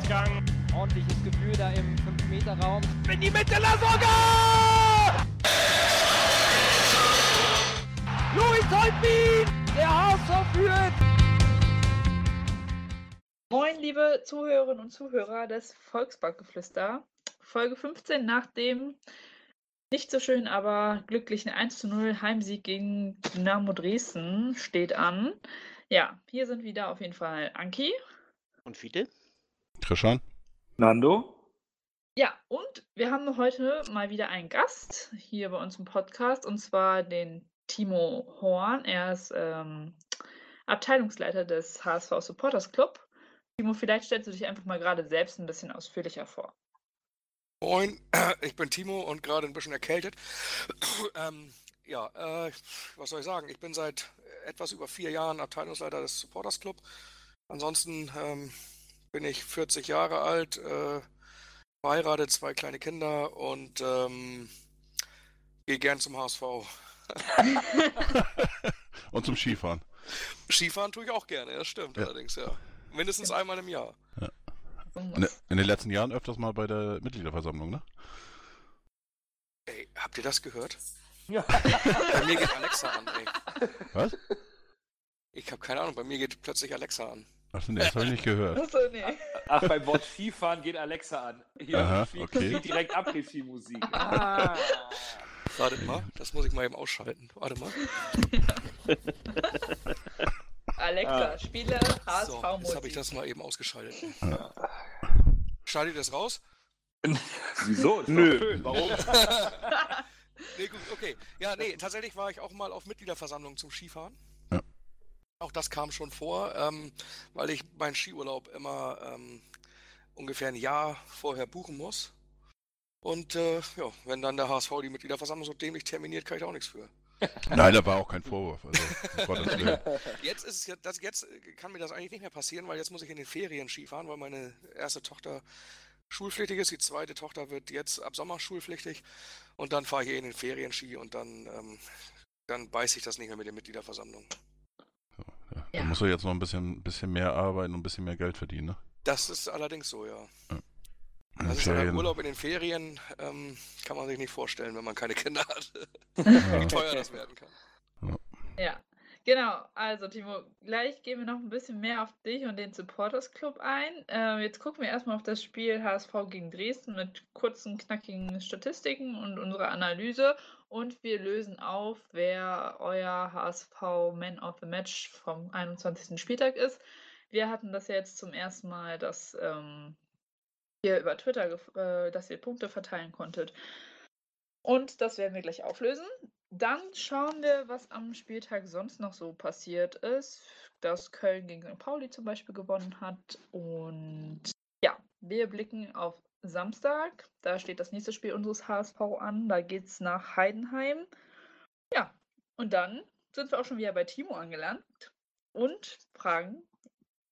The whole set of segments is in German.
Vorwärtsgang. Ordentliches Gefühl da im 5-Meter-Raum. In die Mitte, Lasogga! Luis Holtbein! Der HSV führt! Moin, liebe Zuhörerinnen und Zuhörer des Volksbankgeflüster. Folge 15 nach dem nicht so schön, aber glücklichen 1 zu 0 Heimsieg gegen Dynamo Dresden steht an. Ja, hier sind wieder auf jeden Fall Anki. Und Fiete? Christian? Nando? Ja, und wir haben heute mal wieder einen Gast hier bei uns im Podcast und zwar den Timo Horn. Er ist ähm, Abteilungsleiter des HSV Supporters Club. Timo, vielleicht stellst du dich einfach mal gerade selbst ein bisschen ausführlicher vor. Moin, ich bin Timo und gerade ein bisschen erkältet. ähm, ja, äh, was soll ich sagen? Ich bin seit etwas über vier Jahren Abteilungsleiter des Supporters Club. Ansonsten ähm, bin ich 40 Jahre alt, äh, verheiratet, zwei kleine Kinder und ähm, gehe gern zum HSV. Und zum Skifahren. Skifahren tue ich auch gerne, das stimmt Ja. allerdings, ja. Mindestens einmal im Jahr. In, in den letzten Jahren öfters mal bei der Mitgliederversammlung, ne? Ey, habt ihr das gehört? Ja. Bei mir geht Alexa an, ey. Was? Ich habe keine Ahnung, bei mir geht plötzlich Alexa an. Ach, nee, das habe ich nicht gehört. Achso, nee. Ach, beim Wort Skifahren geht Alexa an. Hier Aha, spielt, okay. spielt direkt Après-Ski-Musik. Ah. Wartet mal, das muss ich mal eben ausschalten. Warte mal. Alexa, Ah. spiele So, jetzt habe ich das mal eben ausgeschaltet. Schneidet ihr das raus? Wieso? Nö. Schön. Warum? Nee, gut, okay. Ja, nee, tatsächlich war ich auch mal auf Mitgliederversammlung zum Skifahren. Auch das kam schon vor, ähm, weil ich meinen Skiurlaub immer ähm, ungefähr ein Jahr vorher buchen muss. Und äh, ja, wenn dann der HSV die Mitgliederversammlung so dämlich terminiert, kann ich da auch nichts für. Nein, da war auch kein Vorwurf. Also. Jetzt ist ja, das, jetzt kann mir das eigentlich nicht mehr passieren, weil jetzt muss ich in den Ferien Skifahren, weil meine erste Tochter schulpflichtig ist, die zweite Tochter wird jetzt ab Sommer schulpflichtig und dann fahre ich in den Ferien Ski und dann, ähm, dann beiße ich das nicht mehr mit der Mitgliederversammlung. Ja. Da musst du jetzt noch ein bisschen, bisschen mehr arbeiten und ein bisschen mehr Geld verdienen, ne? Das ist allerdings so, ja. Ja ein Ferien. Urlaub in den Ferien, ähm, kann man sich nicht vorstellen, wenn man keine Kinder hat, Ja. wie teuer das werden kann. Ja, genau. Also, Timo, gleich gehen wir noch ein bisschen mehr auf dich und den Supporters Club ein. Äh, jetzt gucken wir erstmal auf das Spiel HSV gegen Dresden mit kurzen, knackigen Statistiken und unserer Analyse. Und wir lösen auf, wer euer HSV Man of the Match vom 21. Spieltag ist. Wir hatten das ja jetzt zum ersten Mal, dass ähm, ihr über Twitter, äh, dass ihr Punkte verteilen konntet. Und das werden wir gleich auflösen. Dann schauen wir, was am Spieltag sonst noch so passiert ist. Dass Köln gegen St. Pauli zum Beispiel gewonnen hat. Und ja, wir blicken auf Samstag. Da steht das nächste Spiel unseres HSV an. Da geht es nach Heidenheim. Ja, und dann sind wir auch schon wieder bei Timo angelangt und fragen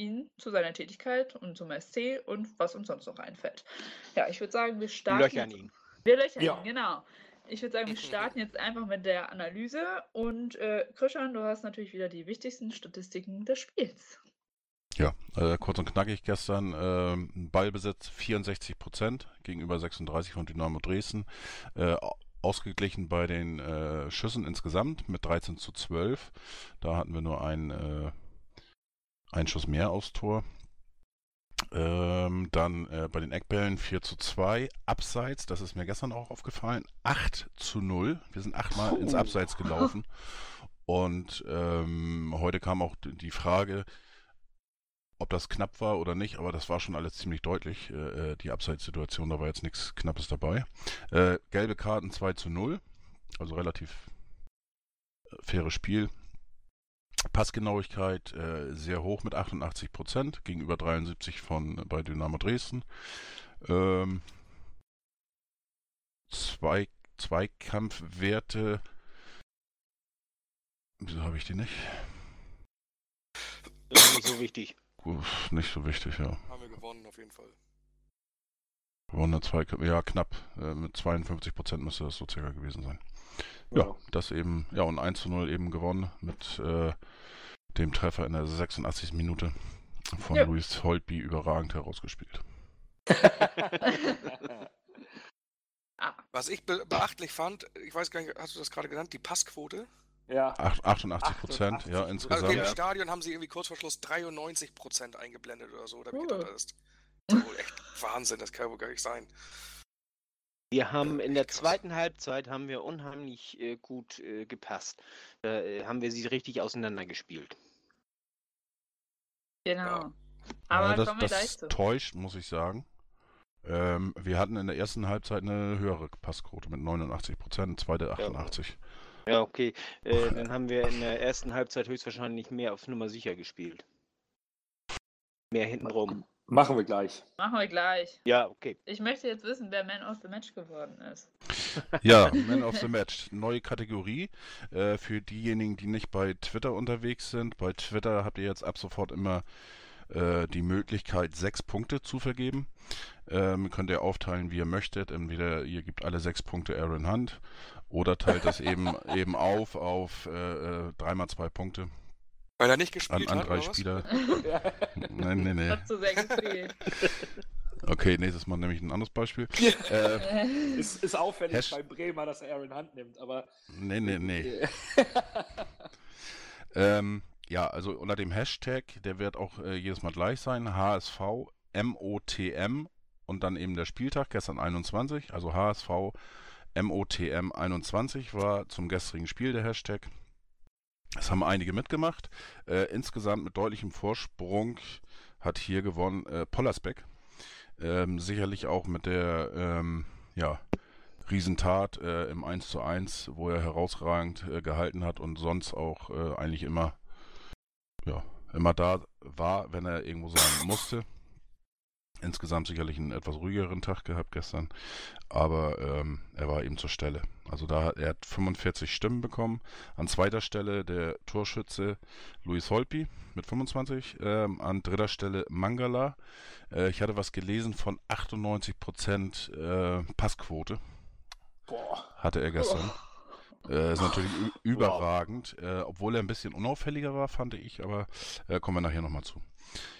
ihn zu seiner Tätigkeit und zum SC und was uns sonst noch einfällt. Ja, ich würde sagen, wir starten. Löchern jetzt- ihn. wir löchern Ja. ihn, genau. Ich würde sagen, wir starten jetzt einfach mit der Analyse. Und äh, Christian, du hast natürlich wieder die wichtigsten Statistiken des Spiels. Äh, kurz und knackig gestern. ähm, Ballbesitz 64 Prozent gegenüber 36 von Dynamo Dresden. Äh, au- ausgeglichen bei den äh, Schüssen insgesamt mit 13 zu 12. Da hatten wir nur einen, äh, einen Schuss mehr aufs Tor. Ähm, dann äh, bei den Eckbällen 4 zu 2. Abseits, das ist mir gestern auch aufgefallen, 8 zu 0. Wir sind achtmal ins. Abseits gelaufen. Und ähm, heute kam auch die Frage, ob das knapp war oder nicht, aber das war schon alles ziemlich deutlich, äh, äh, die Abseitssituation, da war jetzt nichts Knappes dabei. Äh, gelbe Karten 2 zu 0, also relativ äh, faires Spiel. Passgenauigkeit äh, sehr hoch mit 88 Prozent gegenüber 73 von äh, bei Dynamo Dresden. Ähm, zwei, Zweikampfwerte. Wieso habe ich die nicht? Das ist nicht so wichtig. Nicht so wichtig, ja. Haben wir gewonnen auf jeden Fall. Gewonnen zwei, ja knapp, äh, mit 52 Prozent müsste das so circa gewesen sein. Ja, Ja. das eben, ja und 1 zu 0 eben gewonnen mit äh, dem Treffer in der 86. Minute von Ja. Luis Holtby überragend herausgespielt. Was ich be beachtlich fand, ich weiß gar nicht, hast du das gerade genannt, die Passquote? Ja. Ach- 88 Prozent, ja, 88%. insgesamt. Also im Ja. Stadion haben sie irgendwie kurz vor Schluss 93 Prozent eingeblendet oder so. Da hab ich Cool. gedacht, das ist ja wohl echt Wahnsinn, das kann wohl gar nicht sein. Wir haben in der zweiten Halbzeit haben wir unheimlich äh, gut äh, gepasst. Da äh, haben wir sie richtig auseinandergespielt. genau. Aber ja, das, kommen wir das zu. täuscht, muss ich sagen. Ähm, wir hatten in der ersten Halbzeit eine höhere Passquote mit 89 Prozent, zweite 88. Ja, okay. Äh, dann haben wir in der ersten Halbzeit höchstwahrscheinlich mehr auf Nummer sicher gespielt. Mehr hintenrum. Machen wir gleich. Machen wir gleich. Ja, okay. Ich möchte jetzt wissen, wer Man of the Match geworden ist. Ja, Man of the Match, neue Kategorie. Äh, für diejenigen, die nicht bei Twitter unterwegs sind. Bei Twitter habt ihr jetzt ab sofort immer äh, die Möglichkeit, sechs Punkte zu vergeben. Ähm, könnt ihr aufteilen, wie ihr möchtet. Entweder ihr gebt alle sechs Punkte Aaron Hunt oder teilt das eben, eben auf auf äh, dreimal zwei Punkte Weil er nicht an, gespielt an hat, drei oder was? Spieler. Nein, nee, nee. Hat zu sehr gespielt. Okay, nächstes Mal nehme ich ein anderes Beispiel. Äh, Ist, ist auffällig Hash- bei Bremer, dass er Aaron Hunt nimmt, aber. nee, nee, nee. Ähm, ja, also unter dem Hashtag, der wird auch äh, jedes Mal gleich sein, HSV MOTM und dann eben der Spieltag, gestern 21, also HSV MOTM 21 war zum gestrigen Spiel der Hashtag. Es haben einige mitgemacht. Äh, insgesamt mit deutlichem Vorsprung hat hier gewonnen äh, Pollersbeck. Ähm, sicherlich auch mit der ähm, ja, Riesentat äh, im 1 zu 1, wo er herausragend äh, gehalten hat und sonst auch äh, eigentlich immer, ja, immer da war, wenn er irgendwo sein musste. Insgesamt sicherlich einen etwas ruhigeren Tag gehabt gestern, aber ähm, er war eben zur Stelle. Also da hat er hat 45 Stimmen bekommen. An zweiter Stelle der Torschütze Luis Holpi mit 25. Ähm, an dritter Stelle Mangala. Äh, ich hatte was gelesen von 98% äh, Passquote Boah. hatte er gestern. Äh, ist natürlich überragend, äh, obwohl er ein bisschen unauffälliger war, fand ich, aber äh, kommen wir nachher nochmal zu.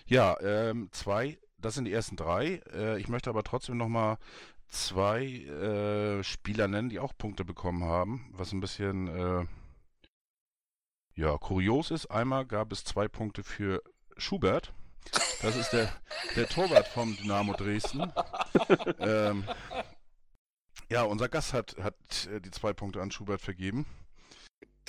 Ja, ähm, zwei, das sind die ersten drei. Äh, ich möchte aber trotzdem nochmal zwei äh, Spieler nennen, die auch Punkte bekommen haben, was ein bisschen äh, ja, kurios ist. Einmal gab es zwei Punkte für Schubert. Das ist der, der Torwart vom Dynamo Dresden. ähm, ja, unser Gast hat, hat äh, die zwei Punkte an Schubert vergeben.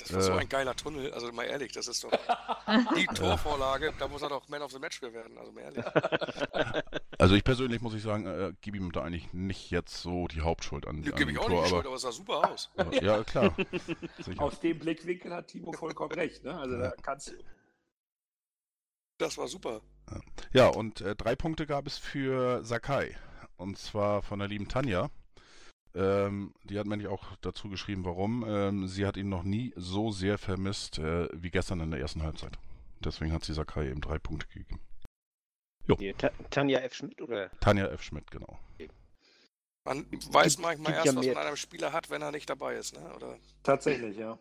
Das war so Äh. ein geiler Tunnel, also mal ehrlich, das ist doch die Torvorlage, da muss er doch Man of the Match für werden, also mal ehrlich. Also ich persönlich muss ich sagen, äh, gebe ihm da eigentlich nicht jetzt so die Hauptschuld an, an gebe ich auch Tor, nicht die Schuld, aber es sah super aus. aber, ja klar. Sicher. Aus dem Blickwinkel hat Timo vollkommen recht, ne? Also da kannst du. Das war super. Ja, und äh, drei Punkte gab es für Sakai. Und zwar von der lieben Tanja. Ähm, die hat mir nämlich auch dazu geschrieben, warum. Ähm, sie hat ihn noch nie so sehr vermisst äh, wie gestern in der ersten Halbzeit. Deswegen hat sie Sakai eben drei Punkte gegeben. Ta Tanja F. Schmidt oder? Tanja F. Schmidt, genau. Man weiß Gibt- manchmal gibt erst, ja was man einem Spieler hat, wenn er nicht dabei ist, ne? Oder? Tatsächlich, ja.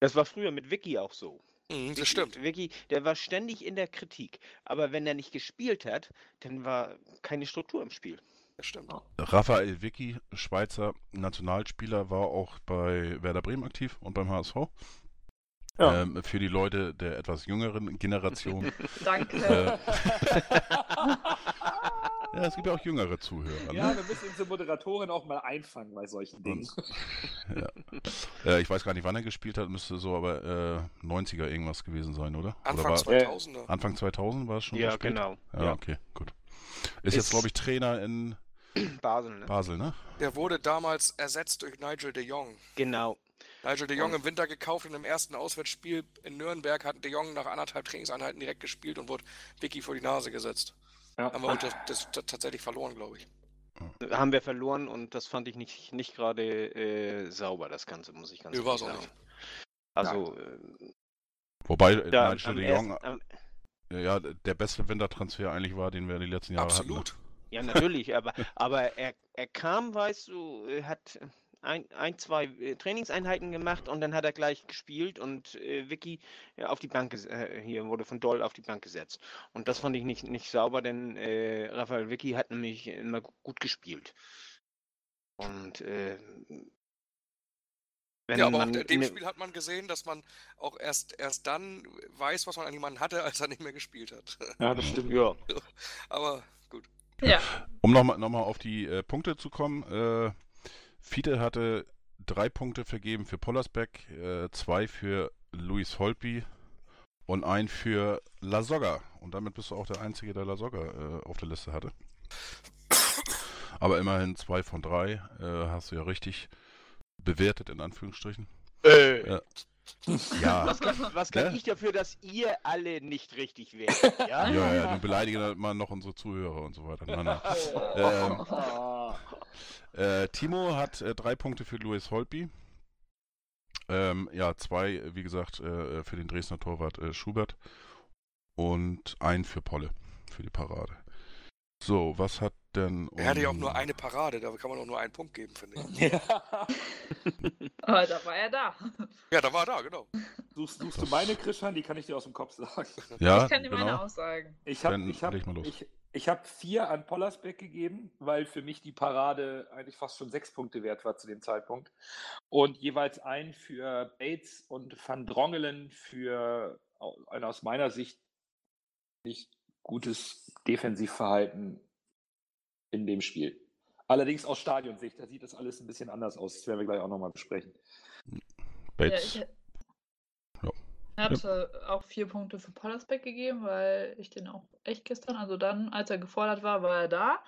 Das war früher mit Vicky auch so. Mhm, Vicky- das stimmt. Vicky, der war ständig in der Kritik. Aber wenn er nicht gespielt hat, dann war keine Struktur im Spiel. Das stimmt. Raphael Vicky, Schweizer Nationalspieler, war auch bei Werder Bremen aktiv und beim HSV. Ja. Ähm, für die Leute der etwas jüngeren Generation. Danke. äh, ja, es gibt ja auch jüngere Zuhörer. Ja, Ne? wir müssen unsere Moderatoren auch mal einfangen bei solchen Dingen. Äh, ich weiß gar nicht, wann er gespielt hat, müsste so aber äh, 90er irgendwas gewesen sein, oder? Anfang oder war, 2000er. Anfang 2000 war es schon so Ja, spät? genau. Ja, Ja. okay, gut. Ist, jetzt, Ist- glaube ich, Trainer in Basel, ne? Basel, ne? Der wurde damals ersetzt durch Nigel de Jong. Genau. Nigel de Jong im Winter gekauft und im ersten Auswärtsspiel in Nürnberg hat de Jong nach anderthalb Trainingseinheiten direkt gespielt und wurde Vicky vor die Nase gesetzt. Ja. Haben wir das, das, das tatsächlich verloren, glaube ich. Haben wir verloren und das fand ich nicht, nicht gerade äh, sauber, das Ganze, muss ich ganz ehrlich sagen. nicht. Also, äh, Wobei äh, ja, Nigel de ersten- Jong am, ja der beste Wintertransfer eigentlich war, den wir die letzten Jahre Absolut. Ja, natürlich, aber, aber er, er kam, weißt du, äh, hat ein, ein zwei äh, Trainingseinheiten gemacht und dann hat er gleich gespielt und äh, Vicky ja, auf die Bank äh, hier wurde von Doll auf die Bank gesetzt. Und das fand ich nicht, nicht sauber, denn äh, Raphael Vicky hat nämlich immer gu- gut gespielt. Und äh, wenn ja, aber auch man in dem ne- Spiel hat man gesehen, dass man auch erst, erst dann weiß, was man an jemanden hatte, als er nicht mehr gespielt hat. Ja, das stimmt. ja, aber. Ja, Um nochmal noch mal auf die äh, Punkte zu kommen, äh, Fiete hatte drei Punkte vergeben für Pollersbeck, äh, zwei für Luis Holpi und ein für La Soga. Und damit bist du auch der Einzige, der La Soga äh, auf der Liste hatte. Aber immerhin zwei von drei äh, hast du ja richtig bewertet, in Anführungsstrichen. Äh, Ja. Ja, was kann, was kann Ne? ich dafür, dass ihr alle nicht richtig werdet? Ja? ja, ja, du beleidige mal noch unsere Zuhörer und so weiter. Nein, nein. Ähm, Äh, Timo hat äh, drei Punkte für Luis Holpi. Ähm, ja, zwei, wie gesagt, äh, für den Dresdner Torwart äh, Schubert. Und ein für Polle, für die Parade. So, was hat denn. Er hatte ja auch um- nur eine Parade, da kann man auch nur einen Punkt geben, finde ich. ja. aber da war er da. Ja, da war er da, genau. Suchst, suchst du meine Krishan? Die kann ich dir aus dem Kopf sagen. Ja, ich kann dir meine genau. aussagen. Ich habe ich hab, ich, ich hab vier an Pollersbeck gegeben, weil für mich die Parade eigentlich fast schon sechs Punkte wert war zu dem Zeitpunkt. Und jeweils ein für Bates und Van Drongelen für ein aus meiner Sicht nicht gutes Defensivverhalten in dem Spiel. Allerdings aus Stadionsicht, da sieht das alles ein bisschen anders aus. Das werden wir gleich auch nochmal besprechen. Bates. Ja, Ja. ich hatte auch vier Punkte für Pollersbeck gegeben, weil ich den auch echt gestern, also dann, als er gefordert war, war er da.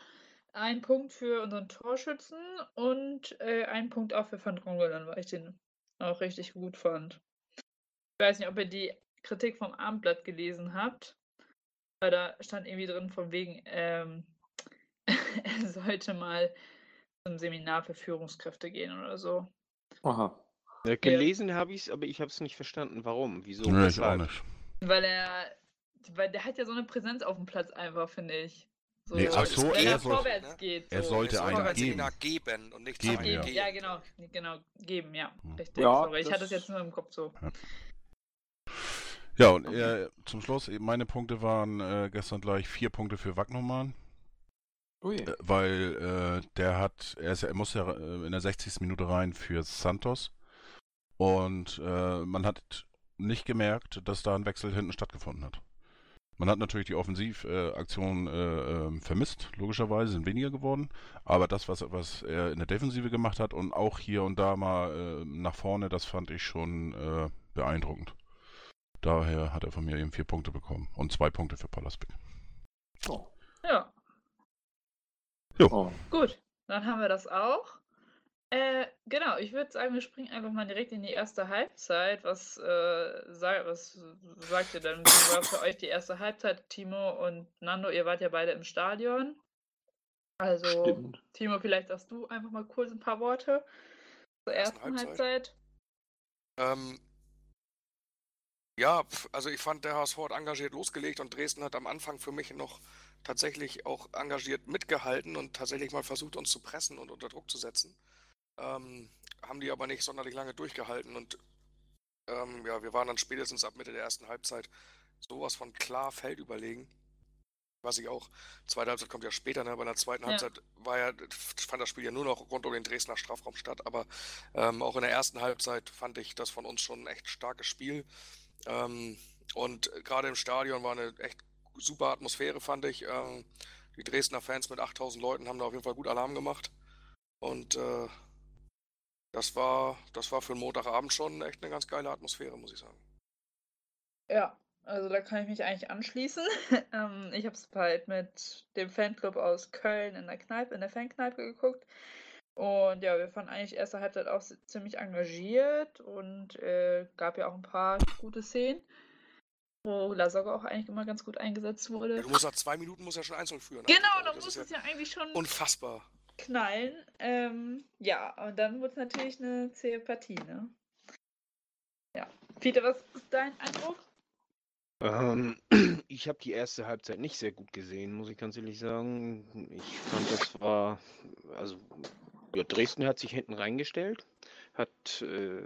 Ein Punkt für unseren Torschützen und äh, ein Punkt auch für Van Drongelen, weil ich den auch richtig gut fand. Ich weiß nicht, ob ihr die Kritik vom Abendblatt gelesen habt, weil da stand irgendwie drin von wegen, ähm, er sollte mal zum Seminar für Führungskräfte gehen oder so. Aha. Äh, Gelesen habe ich es, aber ich habe es nicht verstanden. Warum? Wieso? nee, ich auch nicht. Weil er, weil der hat ja so eine Präsenz auf dem Platz einfach, finde ich. So, Nee, ach so, wenn er er soll- vorwärts ne? geht. er so. sollte Es soll einen ein geben. Seminar geben und nicht Geben, zwei ja. Ja, genau, genau, geben, ja, Hm. richtig. Ja, Sorry, ich hatte das- es jetzt nur im Kopf so. Ja, und äh, zum Schluss, meine Punkte waren äh, gestern gleich vier Punkte für Wagnumann. Ui. Äh, weil äh, der hat, er, ist, ja- er muss ja äh, in der 60. Minute rein für Santos und äh, man hat nicht gemerkt, dass da ein Wechsel hinten stattgefunden hat. Man hat natürlich die Offensivaktion äh, ähm, vermisst, logischerweise, sind weniger geworden, aber das, was, was er in der Defensive gemacht hat und auch hier und da mal äh, nach vorne, das fand ich schon äh, beeindruckend. Daher hat er von mir eben vier Punkte bekommen und zwei Punkte für Palasbeck. Oh. Ja, Oh. gut, dann haben wir das auch. Äh, genau, ich würde sagen, wir springen einfach mal direkt in die erste Halbzeit. Was, äh, sag, was sagt ihr denn? Wie war für euch die erste Halbzeit, Timo und Nando? Ihr wart ja beide im Stadion. Also, Stimmt. Timo, vielleicht sagst du einfach mal kurz ein paar Worte zur Ersten Halbzeit. Halbzeit. Ähm, ja, also ich fand, der HSV hat engagiert losgelegt und Dresden hat am Anfang für mich noch tatsächlich auch engagiert mitgehalten und tatsächlich mal versucht, uns zu pressen und unter Druck zu setzen. Ähm, haben die aber nicht sonderlich lange durchgehalten und ähm, ja, wir waren dann spätestens ab Mitte der ersten Halbzeit sowas von klar feldüberlegen. Was ich auch, zweite Halbzeit kommt ja später, ne? Bei der zweiten Ja. Halbzeit war ja, fand das Spiel ja nur noch rund um den Dresdner Strafraum statt, aber ähm, auch in der ersten Halbzeit fand ich das von uns schon ein echt starkes Spiel. Ähm, und gerade im Stadion war eine echt super Atmosphäre, fand ich. Ähm, die Dresdner Fans mit 8000 Leuten haben da auf jeden Fall gut Alarm gemacht. Und äh, das war, das war für einen Montagabend schon echt eine ganz geile Atmosphäre, muss ich sagen. Ja, also da kann ich mich eigentlich anschließen. ähm, ich habe es bald mit dem Fanclub aus Köln in der Kneipe, in der Fankneipe geguckt. Und ja, wir fanden eigentlich erste Halbzeit auch ziemlich engagiert und äh, gab ja auch ein paar gute Szenen, wo Lasogga auch eigentlich immer ganz gut eingesetzt wurde. Du musst nach zwei Minuten muss ja schon einzeln führen. Genau, eigentlich. da muss es ja eigentlich schon unfassbar. knallen. Ähm, ja, und dann wurde es natürlich eine zähe Partie, ne? Ja. Peter, was ist dein Eindruck? Ähm, ich habe die erste Halbzeit nicht sehr gut gesehen, muss ich ganz ehrlich sagen. Ich fand, das war, also Ja, Dresden hat sich hinten reingestellt, hat äh,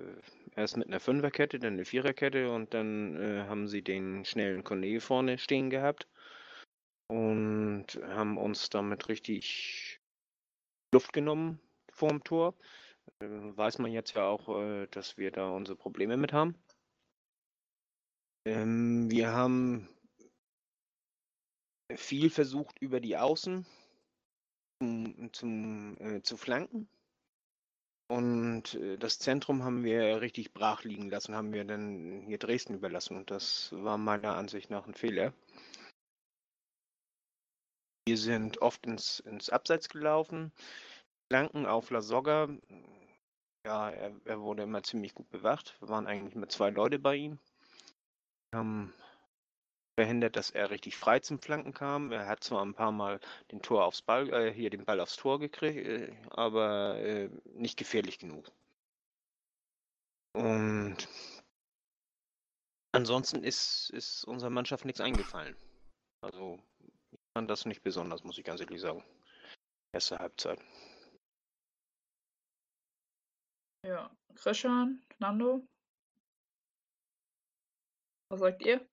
erst mit einer Fünferkette, dann eine Viererkette und dann äh, haben sie den schnellen Cornet vorne stehen gehabt und haben uns damit richtig Luft genommen vorm Tor. Äh, weiß man jetzt ja auch, äh, dass wir da unsere Probleme mit haben. Ähm, wir haben viel versucht über die Außen zum, zum äh, zu flanken. Und äh, das Zentrum haben wir richtig brach liegen lassen, haben wir dann hier Dresden überlassen. Und das war meiner Ansicht nach ein Fehler. Wir sind oft ins, ins Abseits gelaufen. Flanken auf Lasogga. Ja, er, er wurde immer ziemlich gut bewacht. Wir waren eigentlich mit zwei Leute bei ihm. Haben verhindert, dass er richtig frei zum Flanken kam. Er hat zwar ein paar Mal den Tor aufs Ball, äh, hier den Ball aufs Tor gekriegt, äh, aber äh, nicht gefährlich genug. Und ansonsten ist, ist unserer Mannschaft nichts eingefallen. Also ich fand das nicht besonders, muss ich ganz ehrlich sagen. Erste Halbzeit. Ja, Christian, Nando? Was sagt ihr?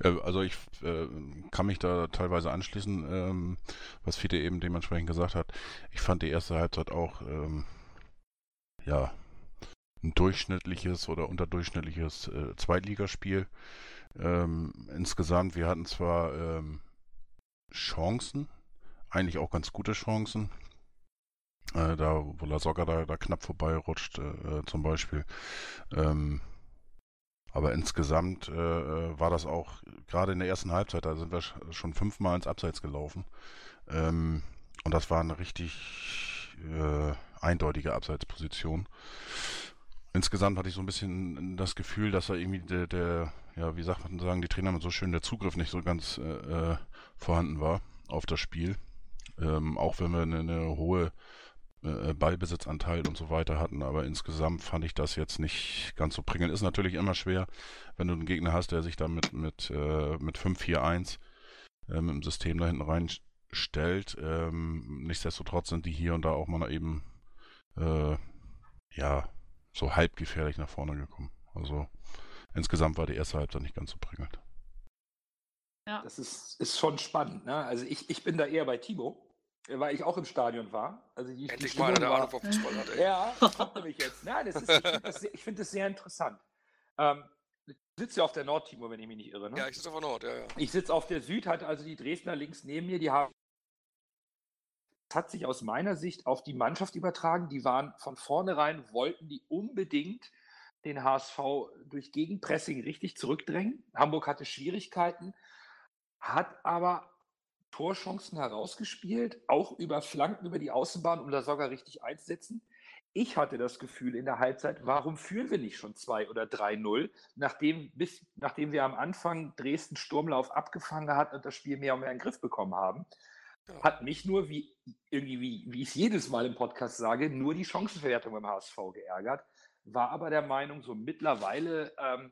Äh, Also ich äh, kann mich da teilweise anschließen, ähm, was Fiete eben dementsprechend gesagt hat. Ich fand die erste Halbzeit auch ähm, ja ein durchschnittliches oder unterdurchschnittliches äh, Zweitligaspiel. Ähm, insgesamt, wir hatten zwar ähm, Chancen, eigentlich auch ganz gute Chancen. Äh, da, wo La Soga da, da knapp vorbeirutscht, äh, zum Beispiel. Ähm, aber insgesamt äh, war das auch, gerade in der ersten Halbzeit, da sind wir schon fünfmal ins Abseits gelaufen. Ähm, und das war eine richtig äh, eindeutige Abseitsposition. Insgesamt hatte ich so ein bisschen das Gefühl, dass da irgendwie der, der ja, wie sagt man sagen, die Trainer mit so schön der Zugriff nicht so ganz äh, vorhanden war auf das Spiel. Ähm, auch wenn wir eine, eine hohe äh, Ballbesitzanteil und so weiter hatten, aber insgesamt fand ich das jetzt nicht ganz so prickelnd. Ist natürlich immer schwer, wenn du einen Gegner hast, der sich da mit, mit, äh, mit 5-4-1 äh, mit dem System da hinten reinstellt. Ähm, nichtsdestotrotz sind die hier und da auch mal eben äh, ja, so halb gefährlich nach vorne gekommen. Also insgesamt war die erste Halbzeit nicht ganz so prickelnd. Ja. Das ist, ist schon spannend. Ne? Also ich, ich bin da eher bei Timo weil ich auch im Stadion war. Also die, Endlich mal eine Ahnung vom Fußball hat, ey. Ja, kommt nämlich jetzt. Nein, das ist, ich finde das, sehr- ich find das sehr interessant. Ähm, du sitzt ja auf der Nord, Timo, wenn ich mich nicht irre. Ne? Ja, ich sitze auf der Nord, ja, ja. Ich sitze auf der Süd, halt also die Dresdner links neben mir, die haben. Das hat sich aus meiner Sicht auf die Mannschaft übertragen. Die waren von vornherein, wollten die unbedingt den HSV durch Gegenpressing richtig zurückdrängen. Hamburg hatte Schwierigkeiten, hat aber Torchancen herausgespielt, auch über Flanken über die Außenbahn, um da sogar richtig einzusetzen. Ich hatte das Gefühl in der Halbzeit, warum führen wir nicht schon 2 oder 3-0, nachdem, bis, nachdem wir am Anfang Dresden Sturmlauf abgefangen hat und das Spiel mehr und mehr in den Griff bekommen haben. Hat mich nur, wie, irgendwie, wie, wie ich es jedes Mal im Podcast sage, nur die Chancenverwertung beim HSV geärgert. War aber der Meinung, so mittlerweile ähm,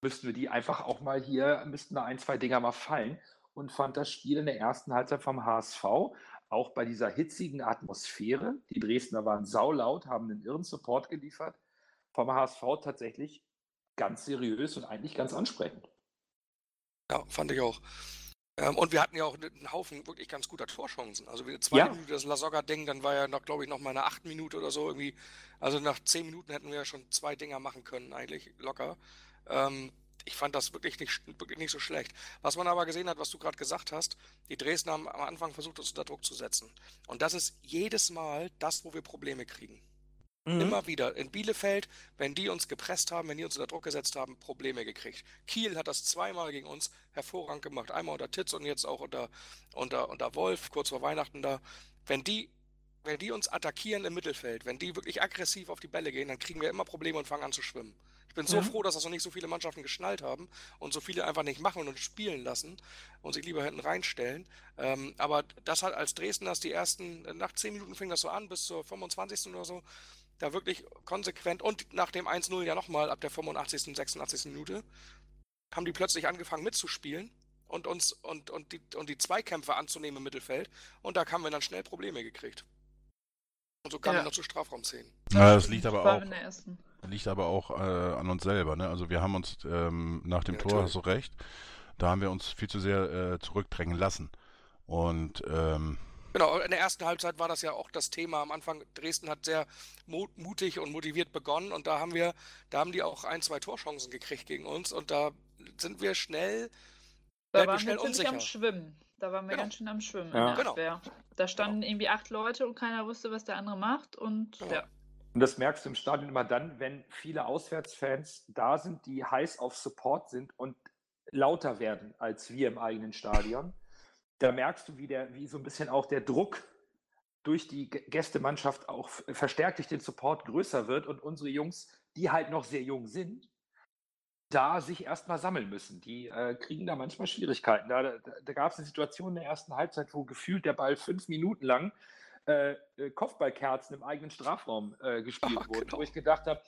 müssten wir die einfach auch mal hier, müssten da ein, zwei Dinger mal fallen und fand das Spiel in der ersten Halbzeit vom HSV auch bei dieser hitzigen Atmosphäre, die Dresdner waren saulaut, haben einen irren Support geliefert, vom HSV tatsächlich ganz seriös und eigentlich ganz ansprechend. Ja, fand ich auch. Ähm, und wir hatten ja auch einen Haufen wirklich ganz guter Torchancen. Also wie zwei Ja. Minuten das Lasogga-Ding, dann war ja noch, glaube ich, noch mal eine acht Minute oder so irgendwie. Also nach zehn Minuten hätten wir ja schon zwei Dinger machen können, eigentlich locker. Ähm, ich fand das wirklich nicht, wirklich nicht so schlecht. Was man aber gesehen hat, was du gerade gesagt hast, die Dresdner haben am Anfang versucht, uns unter Druck zu setzen. Und das ist jedes Mal das, wo wir Probleme kriegen. Mhm. Immer wieder. In Bielefeld, wenn die uns gepresst haben, wenn die uns unter Druck gesetzt haben, Probleme gekriegt. Kiel hat das zweimal gegen uns hervorragend gemacht. Einmal unter Titz und jetzt auch unter, unter, unter Wolf, kurz vor Weihnachten da. Wenn die, wenn die uns attackieren im Mittelfeld, wenn die wirklich aggressiv auf die Bälle gehen, dann kriegen wir immer Probleme und fangen an zu schwimmen. Ich bin so Ja. froh, dass das noch nicht so viele Mannschaften geschnallt haben und so viele einfach nicht machen und spielen lassen und sich lieber hinten reinstellen. Ähm, aber das hat als Dresden das die ersten, nach 10 Minuten fing das so an, bis zur 25. oder so, da wirklich konsequent und nach dem 1-0 ja nochmal ab der 85., 86. Minute haben die plötzlich angefangen mitzuspielen und uns und, und, die, und die Zweikämpfe anzunehmen im Mittelfeld und da haben wir dann schnell Probleme gekriegt. Und so kam Ja. es noch zu Strafraumszenen. Ja, das liegt aber auch, in der ersten. Liegt aber auch äh, an uns selber. Ne? Also wir haben uns ähm, nach dem Ja, Tor, natürlich. hast du recht, da haben wir uns viel zu sehr äh, zurückdrängen lassen. Und ähm, Genau, in der ersten Halbzeit war das ja auch das Thema am Anfang. Dresden hat sehr mu- mutig und motiviert begonnen und da haben wir, da haben die auch ein, zwei Torchancen gekriegt gegen uns und da sind wir schnell, Da werden wir waren schnell wir ziemlich am unsicher. Schwimmen. Da waren wir Genau. ganz schön am Schwimmen Ja. in der Genau. Abwehr. Da standen irgendwie acht Leute und keiner wusste, was der andere macht. Und Genau. ja, Und das merkst du im Stadion immer dann, wenn viele Auswärtsfans da sind, die heiß auf Support sind und lauter werden als wir im eigenen Stadion. Da merkst du, wie, der, wie so ein bisschen auch der Druck durch die Gästemannschaft auch verstärkt durch den Support größer wird und unsere Jungs, die halt noch sehr jung sind, da sich erstmal sammeln müssen. Die äh, kriegen da manchmal Schwierigkeiten. Da, da, da gab es eine Situation in der ersten Halbzeit, wo gefühlt der Ball fünf Minuten lang äh, äh, Kopfballkerzen im eigenen Strafraum äh, gespielt Ah, wurden, genau. wo ich gedacht habe,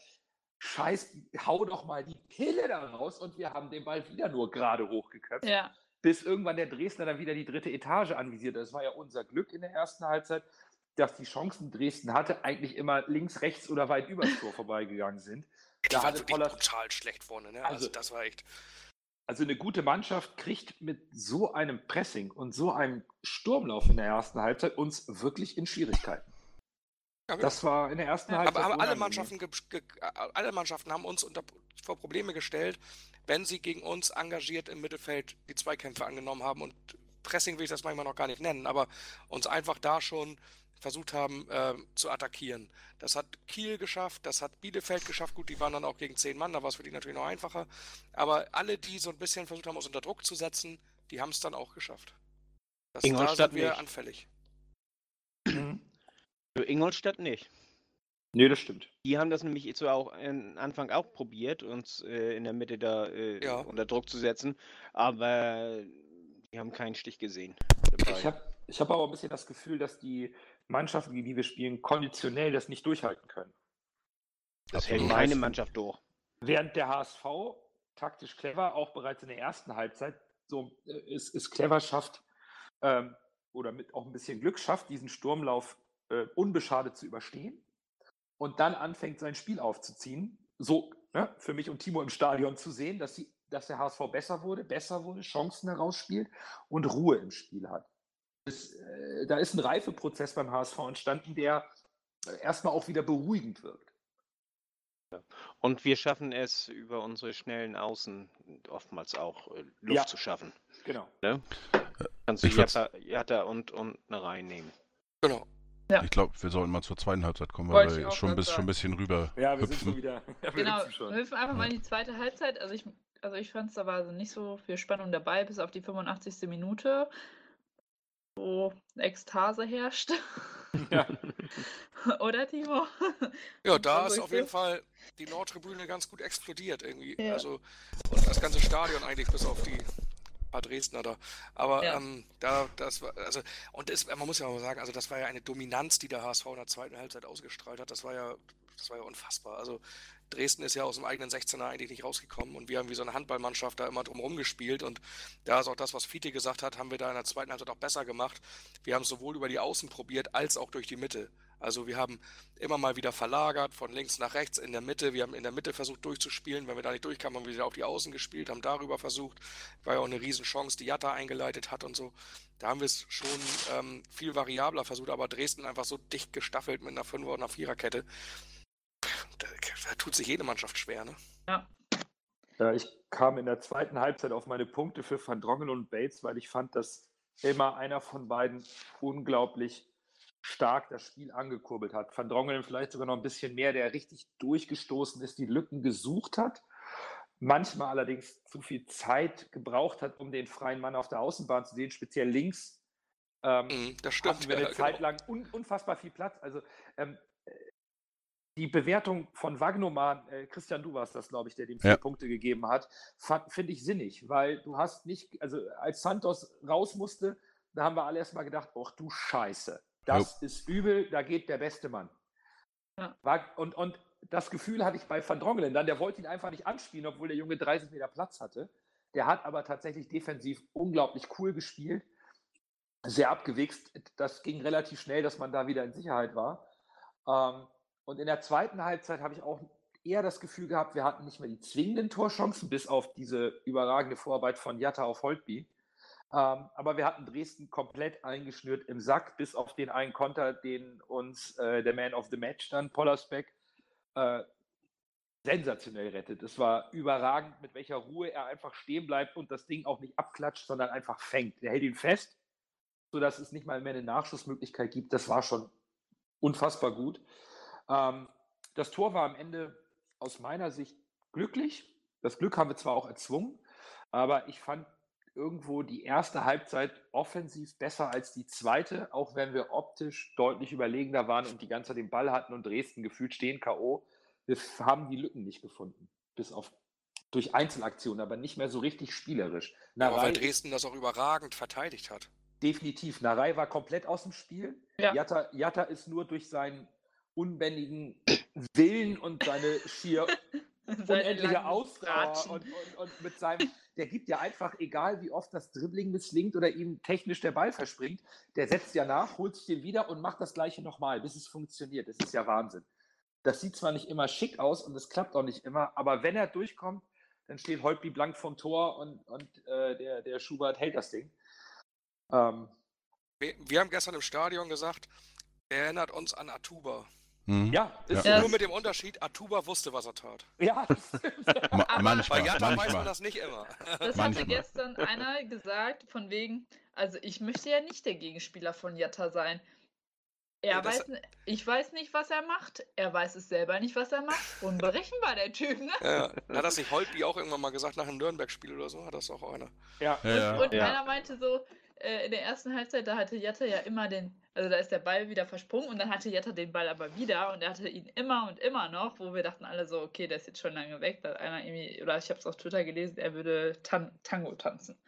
scheiß, hau doch mal die Pille da raus und wir haben den Ball wieder nur gerade hochgeköpft, ja, bis irgendwann der Dresdner dann wieder die dritte Etage anvisiert. Das war ja unser Glück in der ersten Halbzeit, dass die Chancen Dresden hatte, eigentlich immer links, rechts oder weit übers Tor vorbeigegangen sind. Da hatte Pollers- brutal schlecht vorne. Ne? Also, Also- das war echt. Also eine gute Mannschaft kriegt mit so einem Pressing und so einem Sturmlauf in der ersten Halbzeit uns wirklich in Schwierigkeiten. Ja. Das war in der ersten Halbzeit. Aber, aber alle. Mannschaften, alle Mannschaften haben uns unter, vor Probleme gestellt, wenn sie gegen uns engagiert im Mittelfeld die Zweikämpfe angenommen haben. Und Pressing will ich das manchmal noch gar nicht nennen, aber uns einfach da schon versucht haben äh, zu attackieren. Das hat Kiel geschafft, das hat Bielefeld geschafft. Gut, die waren dann auch gegen zehn Mann, da war es für die natürlich noch einfacher. Aber alle, die so ein bisschen versucht haben, uns unter Druck zu setzen, die haben es dann auch geschafft. Das, da Ingolstadt sind wir nicht. anfällig. Für Ingolstadt nicht. Nee, das stimmt. Die haben das nämlich so auch am Anfang auch probiert, uns äh, in der Mitte da äh, Ja. unter Druck zu setzen, aber die haben keinen Stich gesehen. dabei. Ich habe ich hab aber ein bisschen das Gefühl, dass die Mannschaften, gegen die wir spielen, konditionell das nicht durchhalten können. das hält keine Meisten. Mannschaft durch. Während der HSV taktisch clever, auch bereits in der ersten Halbzeit, so äh, ist, ist clever schafft ähm, oder mit auch ein bisschen Glück schafft, diesen Sturmlauf äh, unbeschadet zu überstehen und dann anfängt, sein Spiel aufzuziehen. So ne, für mich und Timo im Stadion zu sehen, dass, sie, dass der HSV besser wurde, besser wurde, Chancen herausspielt und Ruhe im Spiel hat. Das, äh, da ist ein Reifeprozess beim HSV entstanden, der äh, erstmal auch wieder beruhigend wirkt. Und wir schaffen es über unsere schnellen Außen oftmals auch äh, Luft Ja. zu schaffen. Genau. Kannst du Jatta, Jatta und, und eine reinnehmen. Genau. Ja. ich glaube, wir sollten mal zur zweiten Halbzeit kommen, weil wir schon, bis, schon ein bisschen rüber Ja, wir sind hüpfen. schon wieder. wir genau. hüpfen schon. hüpfen einfach mal in die zweite Halbzeit. Also ich, also ich fand es, da war also nicht so viel Spannung dabei, bis auf die 85. Minute, wo Ekstase herrscht. Ja. Oder, Timo? Ja, da ist auf jeden Fall die Nordtribüne ganz gut explodiert irgendwie. Ja. Also und das ganze Stadion eigentlich bis auf die paar Dresdner da. Aber Ja. ähm, da, das war, also, und das, man muss ja mal sagen, also das war ja eine Dominanz, die der HSV in der zweiten Halbzeit ausgestrahlt hat. Das war ja, das war ja unfassbar. Also Dresden ist ja aus dem eigenen 16er eigentlich nicht rausgekommen und wir haben wie so eine Handballmannschaft da immer drum gespielt und da ist auch das, was Fiete gesagt hat, haben wir da in der zweiten Halbzeit auch besser gemacht. Wir haben es sowohl über die Außen probiert als auch durch die Mitte. Also wir haben immer mal wieder verlagert, von links nach rechts, in der Mitte. Wir haben in der Mitte versucht durchzuspielen. Wenn wir da nicht durchkamen, haben wir wieder auf die Außen gespielt, haben darüber versucht. War ja auch eine Riesenchance, die Jatta eingeleitet hat und so. Da haben wir es schon ähm, viel variabler versucht, aber Dresden einfach so dicht gestaffelt mit einer Fünfer- und einer Viererkette. Da, da tut sich jede Mannschaft schwer, ne? Ja, ich kam in der zweiten Halbzeit auf meine Punkte für Van Drongelen und Bates, weil ich fand, dass immer einer von beiden unglaublich stark das Spiel angekurbelt hat. Van Drongelen vielleicht sogar noch ein bisschen mehr, der richtig durchgestoßen ist, die Lücken gesucht hat, manchmal allerdings zu viel Zeit gebraucht hat, um den freien Mann auf der Außenbahn zu sehen, speziell links. Ähm, Mhm, das stimmt. hatten wir eine ja, Zeit genau. lang un unfassbar viel Platz. Also ähm, äh, die Bewertung von Wagnoman, äh, Christian, du warst das, glaube ich, der dem vier Ja. Punkte gegeben hat, finde ich sinnig, weil du hast nicht, also als Santos raus musste, da haben wir alle erstmal gedacht, ach du Scheiße, das ist übel, da geht der beste Mann. Ja. War- Und, und das Gefühl hatte ich bei Van Drongelen dann, der wollte ihn einfach nicht anspielen, obwohl der Junge 30 Meter Platz hatte. Der hat aber tatsächlich defensiv unglaublich cool gespielt, sehr abgewichst. Das ging relativ schnell, dass man da wieder in Sicherheit war. Ähm, und in der zweiten Halbzeit habe ich auch eher das Gefühl gehabt, wir hatten nicht mehr die zwingenden Torchancen, bis auf diese überragende Vorarbeit von Jatta auf Holtby. Ähm, aber wir hatten Dresden komplett eingeschnürt im Sack, bis auf den einen Konter, den uns äh, der Man of the Match dann, Pollersbeck, äh, sensationell rettet. Es war überragend, mit welcher Ruhe er einfach stehen bleibt und das Ding auch nicht abklatscht, sondern einfach fängt. Er hält ihn fest, sodass es nicht mal mehr eine Nachschussmöglichkeit gibt. Das war schon unfassbar gut. Ähm, das Tor war am Ende aus meiner Sicht glücklich. Das Glück haben wir zwar auch erzwungen, aber ich fand irgendwo die erste Halbzeit offensiv besser als die zweite, auch wenn wir optisch deutlich überlegener waren und die ganze Zeit den Ball hatten und Dresden gefühlt stehen K.O. Wir haben die Lücken nicht gefunden, bis auf durch Einzelaktionen, aber nicht mehr so richtig spielerisch. Aber weil Dresden das auch überragend verteidigt hat. Definitiv. Narei war komplett aus dem Spiel. Ja. Jatta, Jatta ist nur durch seinen unbändigen Willen und seine schier unendliche Ausdauer und, und, und mit seinem, der gibt ja einfach, egal wie oft das Dribbling misslingt oder ihm technisch der Ball verspringt, der setzt ja nach, holt sich den wieder und macht das gleiche nochmal, bis es funktioniert. Das ist ja Wahnsinn. Das sieht zwar nicht immer schick aus und es klappt auch nicht immer, aber wenn er durchkommt, dann steht Holtby blank vom Tor und, und äh, der, der Schubert hält das Ding. Ähm, Wir, wir haben gestern im Stadion gesagt, er erinnert uns an Atuba. Mhm. ja, ist Ja. Nur mit dem Unterschied, Atuba wusste, was er tat. ja. Ma manchmal, Bei Jatta weiß man das nicht immer. Das hatte Manchmal. gestern einer gesagt, von wegen, also ich möchte ja nicht der Gegenspieler von Jatta sein. Er das- weiß, ich weiß nicht, was er macht. Er weiß es selber nicht, was er macht. Unberechenbar, der Typ, ne? Ja, hat das nicht Holtby auch irgendwann mal gesagt nach einem Nürnberg-Spiel oder so? Hat das auch einer? ja. Ja, ja. Und Ja. einer meinte so, äh, in der ersten Halbzeit, da hatte Jatta ja immer den, also da ist der Ball wieder versprungen und dann hatte Jatta den Ball aber wieder und er hatte ihn immer und immer noch, wo wir dachten alle so, okay, der ist jetzt schon lange weg. Da hat einer irgendwie, oder ich habe es auf Twitter gelesen, er würde Tan Tango tanzen.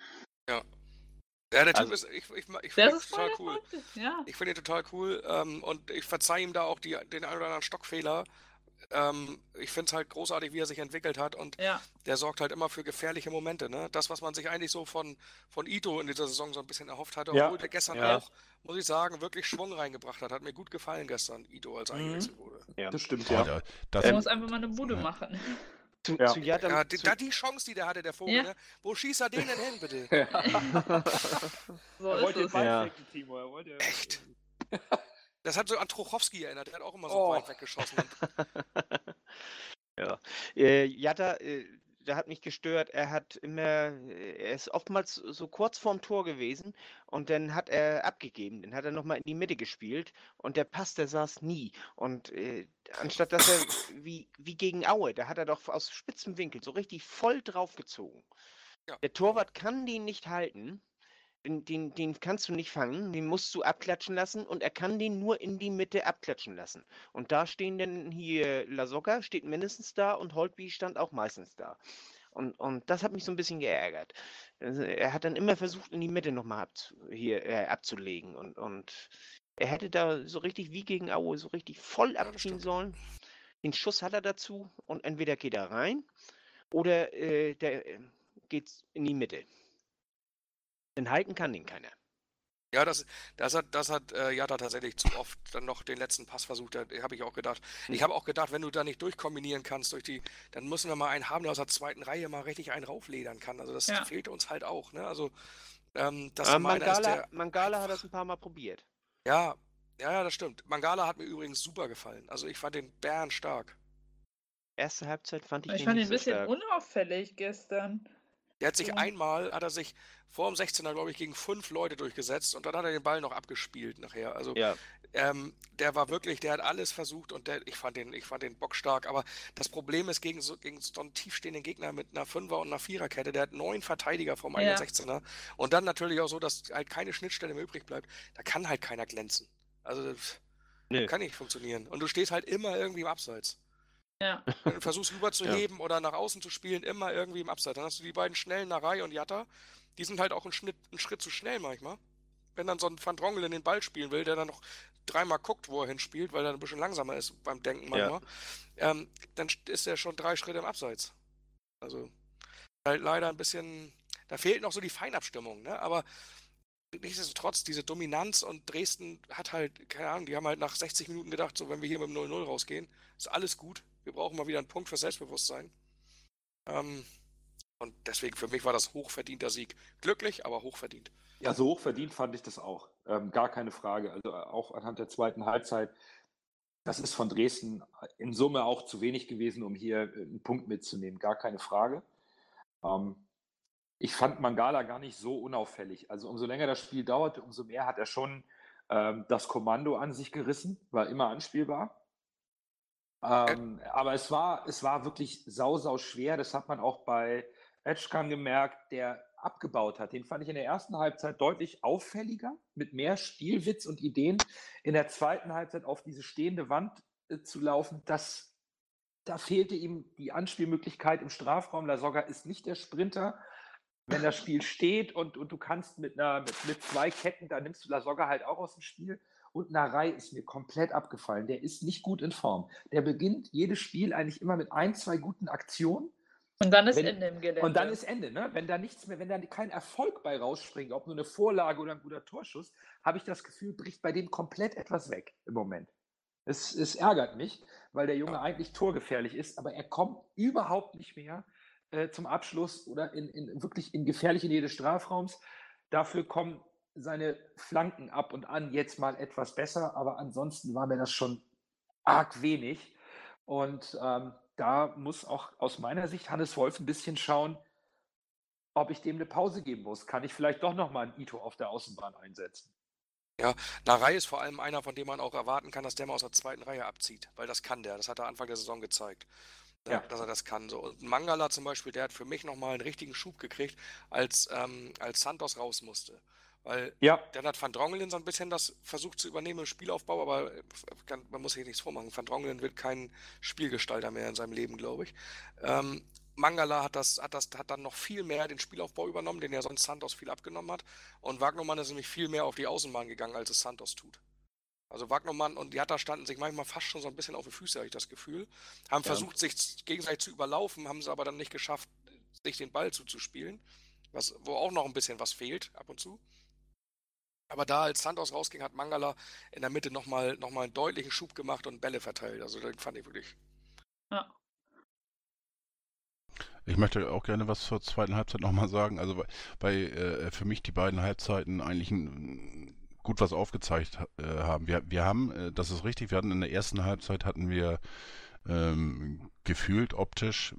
Ja, der Typ Also- ist, ich, ich, ich finde ihn total cool. Ja. Ich finde ihn total cool ähm, und ich verzeihe ihm da auch die, den einen oder anderen Stockfehler. Ähm, ich finde es halt großartig, wie er sich entwickelt hat und Ja, der sorgt halt immer für gefährliche Momente. Ne? Das, was man sich eigentlich so von, von Ito in dieser Saison so ein bisschen erhofft hatte, Ja. obwohl der gestern Ja. auch, muss ich sagen, wirklich Schwung reingebracht hat. Hat mir gut gefallen gestern, Ito, als er Mhm. eingewechselt wurde. Das stimmt, Ja, ja. da- er das, muss einfach mal eine Bude ja. machen. Zu, Ja. zu Jatta, Ja, die, zu, da die Chance, die der hatte, der Vogel, Ja. ne? Wo schießt er den denn hin, bitte? So er wollte den. Ball Ja. Timo. Er wollte, Echt? Das hat so an Trochowski erinnert, der hat auch immer so Oh. weit weggeschossen. ja. Äh, Jatta, äh, der hat mich gestört. Er hat immer, äh, er ist oftmals so kurz vorm Tor gewesen und dann hat er abgegeben. Dann hat er nochmal in die Mitte gespielt und der Pass, der saß nie. Und äh, anstatt dass er wie, wie gegen Aue, da hat er doch aus spitzem Winkel so richtig voll draufgezogen. Ja. Der Torwart kann den nicht halten. Den, den, kannst du nicht fangen, den musst du abklatschen lassen und er kann den nur in die Mitte abklatschen lassen. Und da stehen dann hier Lasocca steht mindestens da und Holtby stand auch meistens da. Und, und das hat mich so ein bisschen geärgert. Also er hat dann immer versucht, in die Mitte nochmal abzu, hier, äh, abzulegen. Und, und er hätte da so richtig wie gegen Aue so richtig voll abziehen sollen. Den Schuss hat er dazu und entweder geht er rein oder äh, der äh, geht in die Mitte. Denn halten kann den keiner. Ja, das, das hat, das hat äh, Jatta tatsächlich zu oft dann noch den letzten Pass versucht. Da habe ich auch gedacht. Ich habe auch gedacht, wenn du da nicht durchkombinieren kannst durch die, dann müssen wir mal einen haben, der aus der zweiten Reihe mal richtig einen raufledern kann. Also das Ja. fehlte uns halt auch. Ne? Also ähm, dass Aber da mal einer ist, Mangala, der Mangala hat das ein paar Mal probiert. Ja, ja, ja, das stimmt. Mangala hat mir übrigens super gefallen. Also ich fand den Bären stark. Erste Halbzeit fand ich, Ich fand ihn ein so bisschen stark. unauffällig gestern. Der hat sich Ja. einmal, hat er sich vor dem 16er, glaube ich, gegen fünf Leute durchgesetzt und dann hat er den Ball noch abgespielt nachher. Also Ja, ähm, der war wirklich, der hat alles versucht und der, ich fand den, ich fand den bockstark. Aber das Problem ist gegen so, gegen so einen tiefstehenden Gegner mit einer Fünfer und einer Viererkette, der hat neun Verteidiger vom Ja. 16er und dann natürlich auch so, dass halt keine Schnittstelle mehr übrig bleibt. Da kann halt keiner glänzen. Also das Nö. kann nicht funktionieren. Und du stehst halt immer irgendwie im Abseits. Ja. Wenn du versuchst rüberzuheben oder nach außen zu spielen, immer irgendwie im Abseits. Dann hast du die beiden schnellen Narei und Jatta, die sind halt auch einen Schritt, einen Schritt zu schnell manchmal. Wenn dann so ein Van Drongelen den Ball spielen will, der dann noch dreimal guckt, wo er hinspielt, weil er ein bisschen langsamer ist beim Denken Ja. manchmal, ähm, dann st- ist er schon drei Schritte im Abseits. Also halt leider ein bisschen, da fehlt noch so die Feinabstimmung, ne? Aber nichtsdestotrotz diese Dominanz und Dresden hat halt, keine Ahnung, die haben halt nach 60 Minuten gedacht, so wenn wir hier mit dem 0-0 rausgehen, ist alles gut. Wir brauchen mal wieder einen Punkt für Selbstbewusstsein. Ähm, und deswegen für mich war das hochverdienter Sieg. Glücklich, aber hochverdient. Ja, so hochverdient fand ich das auch. Ähm, gar keine Frage. Also äh, auch anhand der zweiten Halbzeit. Das ist von Dresden in Summe auch zu wenig gewesen, um hier äh, einen Punkt mitzunehmen. Gar keine Frage. Ähm, ich fand Mangala gar nicht so unauffällig. Also umso länger das Spiel dauerte, umso mehr hat er schon ähm, das Kommando an sich gerissen, war immer anspielbar. Ähm, aber es war, es war wirklich sau, sau schwer. Das hat man auch bei Edgecam gemerkt, der abgebaut hat. Den fand ich in der ersten Halbzeit deutlich auffälliger, mit mehr Spielwitz und Ideen. In der zweiten Halbzeit auf diese stehende Wand äh, zu laufen, das, da fehlte ihm die Anspielmöglichkeit im Strafraum. Lasogga ist nicht der Sprinter. Wenn das Spiel steht und, und du kannst mit, einer, mit, mit zwei Ketten, da nimmst du Lasogga halt auch aus dem Spiel. Und Narei ist mir komplett abgefallen. Der ist nicht gut in Form. Der beginnt jedes Spiel eigentlich immer mit ein, zwei guten Aktionen. Und dann ist Wenn- Ende im Gelände. Und dann ist Ende, ne? Wenn da nichts mehr, wenn da kein Erfolg bei rausspringt, ob nur eine Vorlage oder ein guter Torschuss, habe ich das Gefühl, bricht bei dem komplett etwas weg im Moment. Es, es ärgert mich, weil der Junge eigentlich torgefährlich ist, aber er kommt überhaupt nicht mehr äh, zum Abschluss oder in, in wirklich in gefährliche Nähe des Strafraums. Dafür kommen seine Flanken ab und an jetzt mal etwas besser, aber ansonsten war mir das schon arg wenig. Und ähm, da muss auch aus meiner Sicht Hannes Wolf ein bisschen schauen, ob ich dem eine Pause geben muss. Kann ich vielleicht doch nochmal einen Ito auf der Außenbahn einsetzen? Narei ist vor allem einer, von dem man auch erwarten kann, dass der mal aus der zweiten Reihe abzieht, weil das kann der. Das hat er Anfang der Saison gezeigt, Ja. dass er das kann. So. Und Mangala zum Beispiel, der hat für mich nochmal einen richtigen Schub gekriegt, als, ähm, als Santos raus musste. Weil Ja, dann hat Van Drongelen so ein bisschen das versucht zu übernehmen im Spielaufbau, aber man muss hier nichts vormachen. Van Drongelen wird kein Spielgestalter mehr in seinem Leben, glaube ich. Ähm, Mangala hat das, hat das, hat dann noch viel mehr den Spielaufbau übernommen, den ja sonst Santos viel abgenommen hat. Und Wagnermann ist nämlich viel mehr auf die Außenbahn gegangen, als es Santos tut. Also Wagnermann und Hatter standen sich manchmal fast schon so ein bisschen auf die Füße, habe ich das Gefühl. Haben Ja. versucht, sich gegenseitig zu überlaufen, haben es aber dann nicht geschafft, sich den Ball zuzuspielen. Was, wo auch noch ein bisschen was fehlt, ab und zu. Aber da, als Santos rausging, hat Mangala in der Mitte nochmal noch mal einen deutlichen Schub gemacht und Bälle verteilt. Also den fand ich wirklich. Ja. Ich möchte auch gerne was zur zweiten Halbzeit nochmal sagen. Also bei, äh, für mich die beiden Halbzeiten eigentlich ein, gut was aufgezeigt äh, haben. Wir, wir haben, äh, das ist richtig, wir hatten in der ersten Halbzeit hatten wir ähm, gefühlt optisch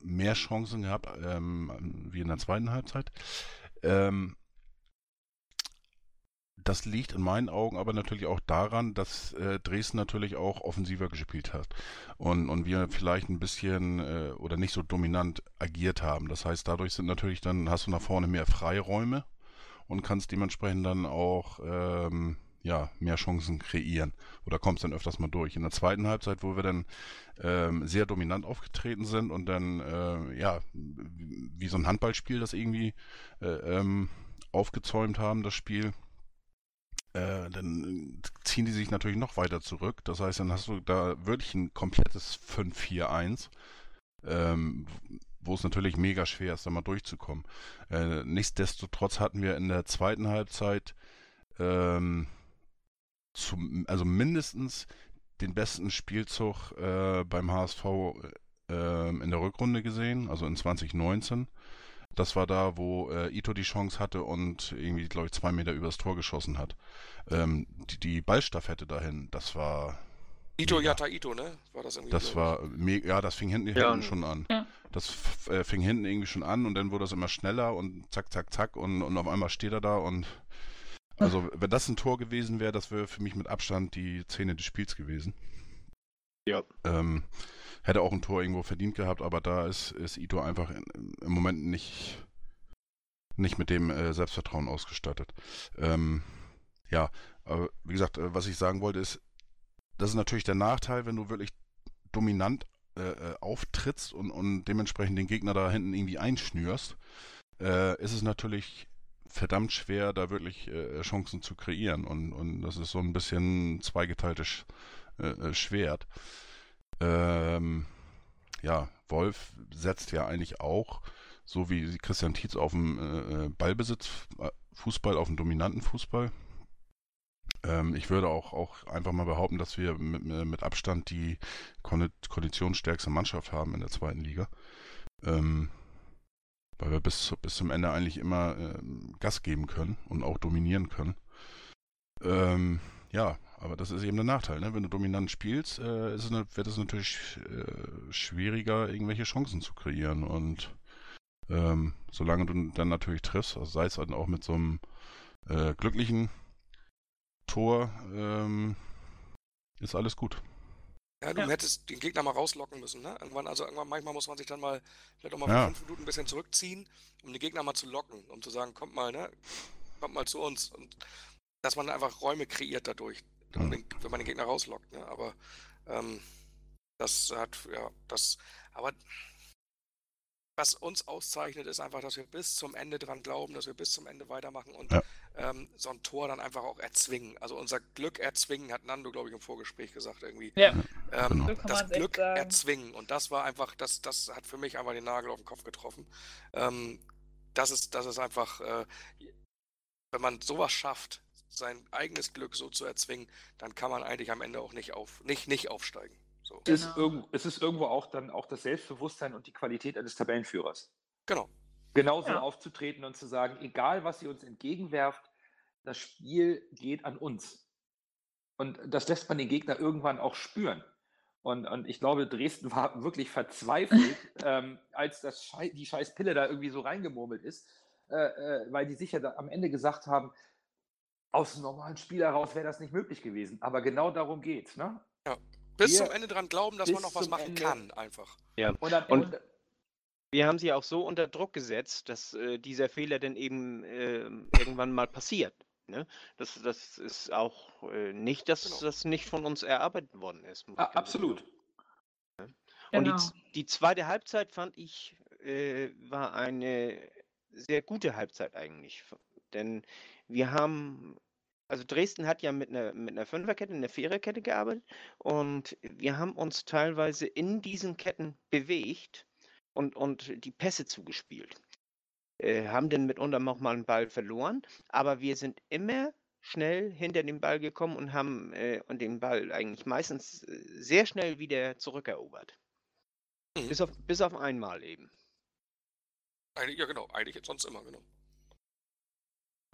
mehr Chancen gehabt ähm, wie in der zweiten Halbzeit. Ähm, das liegt in meinen Augen aber natürlich auch daran, dass äh, Dresden natürlich auch offensiver gespielt hat und, und wir vielleicht ein bisschen äh, oder nicht so dominant agiert haben. Das heißt, dadurch sind natürlich dann, hast du nach vorne mehr Freiräume und kannst dementsprechend dann auch ähm, ja, mehr Chancen kreieren oder kommst dann öfters mal durch. In der zweiten Halbzeit, wo wir dann ähm, sehr dominant aufgetreten sind und dann äh, ja, wie so ein Handballspiel das irgendwie äh, ähm, aufgezäumt haben, das Spiel, äh, dann ziehen die sich natürlich noch weiter zurück. Das heißt, dann hast du da wirklich ein komplettes 5-4-1, ähm, wo es natürlich mega schwer ist, da mal durchzukommen. Äh, nichtsdestotrotz hatten wir in der zweiten Halbzeit ähm, zum, also mindestens den besten Spielzug äh, beim HSV äh, in der Rückrunde gesehen, also in 2019. Das war da, wo äh, Ito die Chance hatte und irgendwie, glaube ich, zwei Meter übers Tor geschossen hat. Ähm, die, die Ballstaffette dahin, das war. Ito mega. Yata Ito, ne? War das irgendwie? Das war mega, ja, das fing hinten, Ja. hinten schon an. Ja. Das äh, fing hinten irgendwie schon an und dann wurde es immer schneller und zack, zack, zack und, und auf einmal steht er da und also wenn das ein Tor gewesen wäre, das wäre für mich mit Abstand die Szene des Spiels gewesen. Ja. Ähm, hätte auch ein Tor irgendwo verdient gehabt, aber da ist, ist Ito einfach in, im Moment nicht, nicht mit dem äh, Selbstvertrauen ausgestattet. Ähm, ja, aber wie gesagt, äh, was ich sagen wollte ist, das ist natürlich der Nachteil, wenn du wirklich dominant äh, äh, auftrittst und, und dementsprechend den Gegner da hinten irgendwie einschnürst, äh, ist es natürlich verdammt schwer, da wirklich äh, Chancen zu kreieren. Und, und das ist so ein bisschen zweigeteiltes Sch äh, äh, Schwert. Ähm, ja, Wolf setzt ja eigentlich auch so wie Christian Tietz auf dem äh, Ballbesitz, äh, Fußball, auf dem dominanten Fußball. Ähm, ich würde auch, auch einfach mal behaupten, dass wir mit, mit Abstand die konditionsstärkste Mannschaft haben in der zweiten Liga. Ähm, weil wir bis, bis zum Ende eigentlich immer äh, Gas geben können und auch dominieren können. Ähm, ja, aber das ist eben der Nachteil. Ne? Wenn du dominant spielst, äh, es eine, wird es natürlich äh, schwieriger, irgendwelche Chancen zu kreieren. Und ähm, solange du dann natürlich triffst, also sei es dann auch mit so einem äh, glücklichen Tor, ähm, ist alles gut. Ja, du ja. hättest den Gegner mal rauslocken müssen, ne? Irgendwann, also irgendwann, manchmal muss man sich dann mal vielleicht auch mal Ja. für fünf Minuten ein bisschen zurückziehen, um den Gegner mal zu locken, um zu sagen, kommt mal, ne? Kommt mal zu uns. Und dass man einfach Räume kreiert dadurch, um Mhm. den, wenn man den Gegner rauslockt, ne? Aber ähm, das hat, ja, das, aber was uns auszeichnet, ist einfach, dass wir bis zum Ende dran glauben, dass wir bis zum Ende weitermachen und Ja. ähm, so ein Tor dann einfach auch erzwingen. Also unser Glück erzwingen, hat Nando, glaube ich, im Vorgespräch gesagt irgendwie. Ja, Ähm, Genau. Das Glück sagen. erzwingen. Und das war einfach, das, das hat für mich einfach den Nagel auf den Kopf getroffen. Ähm, das ist, das ist einfach, äh, wenn man sowas schafft, sein eigenes Glück so zu erzwingen, dann kann man eigentlich am Ende auch nicht auf, nicht, nicht aufsteigen. So. Es, ist Genau. irgendwo, es ist irgendwo auch dann auch das Selbstbewusstsein und die Qualität eines Tabellenführers. Genau. Genauso Ja. aufzutreten und zu sagen, egal was ihr uns entgegenwerft, das Spiel geht an uns. Und das lässt man den Gegner irgendwann auch spüren. Und, und ich glaube, Dresden war wirklich verzweifelt, ähm, als das Schei die scheiß Pille da irgendwie so reingemurmelt ist, äh, äh, weil die sicher da am Ende gesagt haben, aus einem normalen Spiel heraus wäre das nicht möglich gewesen. Aber genau darum geht's. Ne? Bis Wir- zum Ende dran glauben, dass man noch was machen Ende- kann, einfach. Und, am Und- Ende, Wir haben sie auch so unter Druck gesetzt, dass äh, dieser Fehler dann eben ähm, irgendwann mal passiert. Ne? Das, das ist auch äh, nicht, dass Genau. das nicht von uns erarbeitet worden ist. Ah, absolut. sagen. Und die, Genau. z- die zweite Halbzeit fand ich, äh, war eine sehr gute Halbzeit eigentlich. Denn wir haben, also Dresden hat ja mit einer, mit einer Fünferkette, einer Viererkette gearbeitet und wir haben uns teilweise in diesen Ketten bewegt und, und die Pässe zugespielt. Äh, haben dann mitunter auch mal einen Ball verloren, aber wir sind immer schnell hinter den Ball gekommen und haben äh, und den Ball eigentlich meistens äh, sehr schnell wieder zurückerobert. Mhm. Bis auf, bis auf einmal eben. Eigentlich, ja, genau. Eigentlich sonst immer, genau.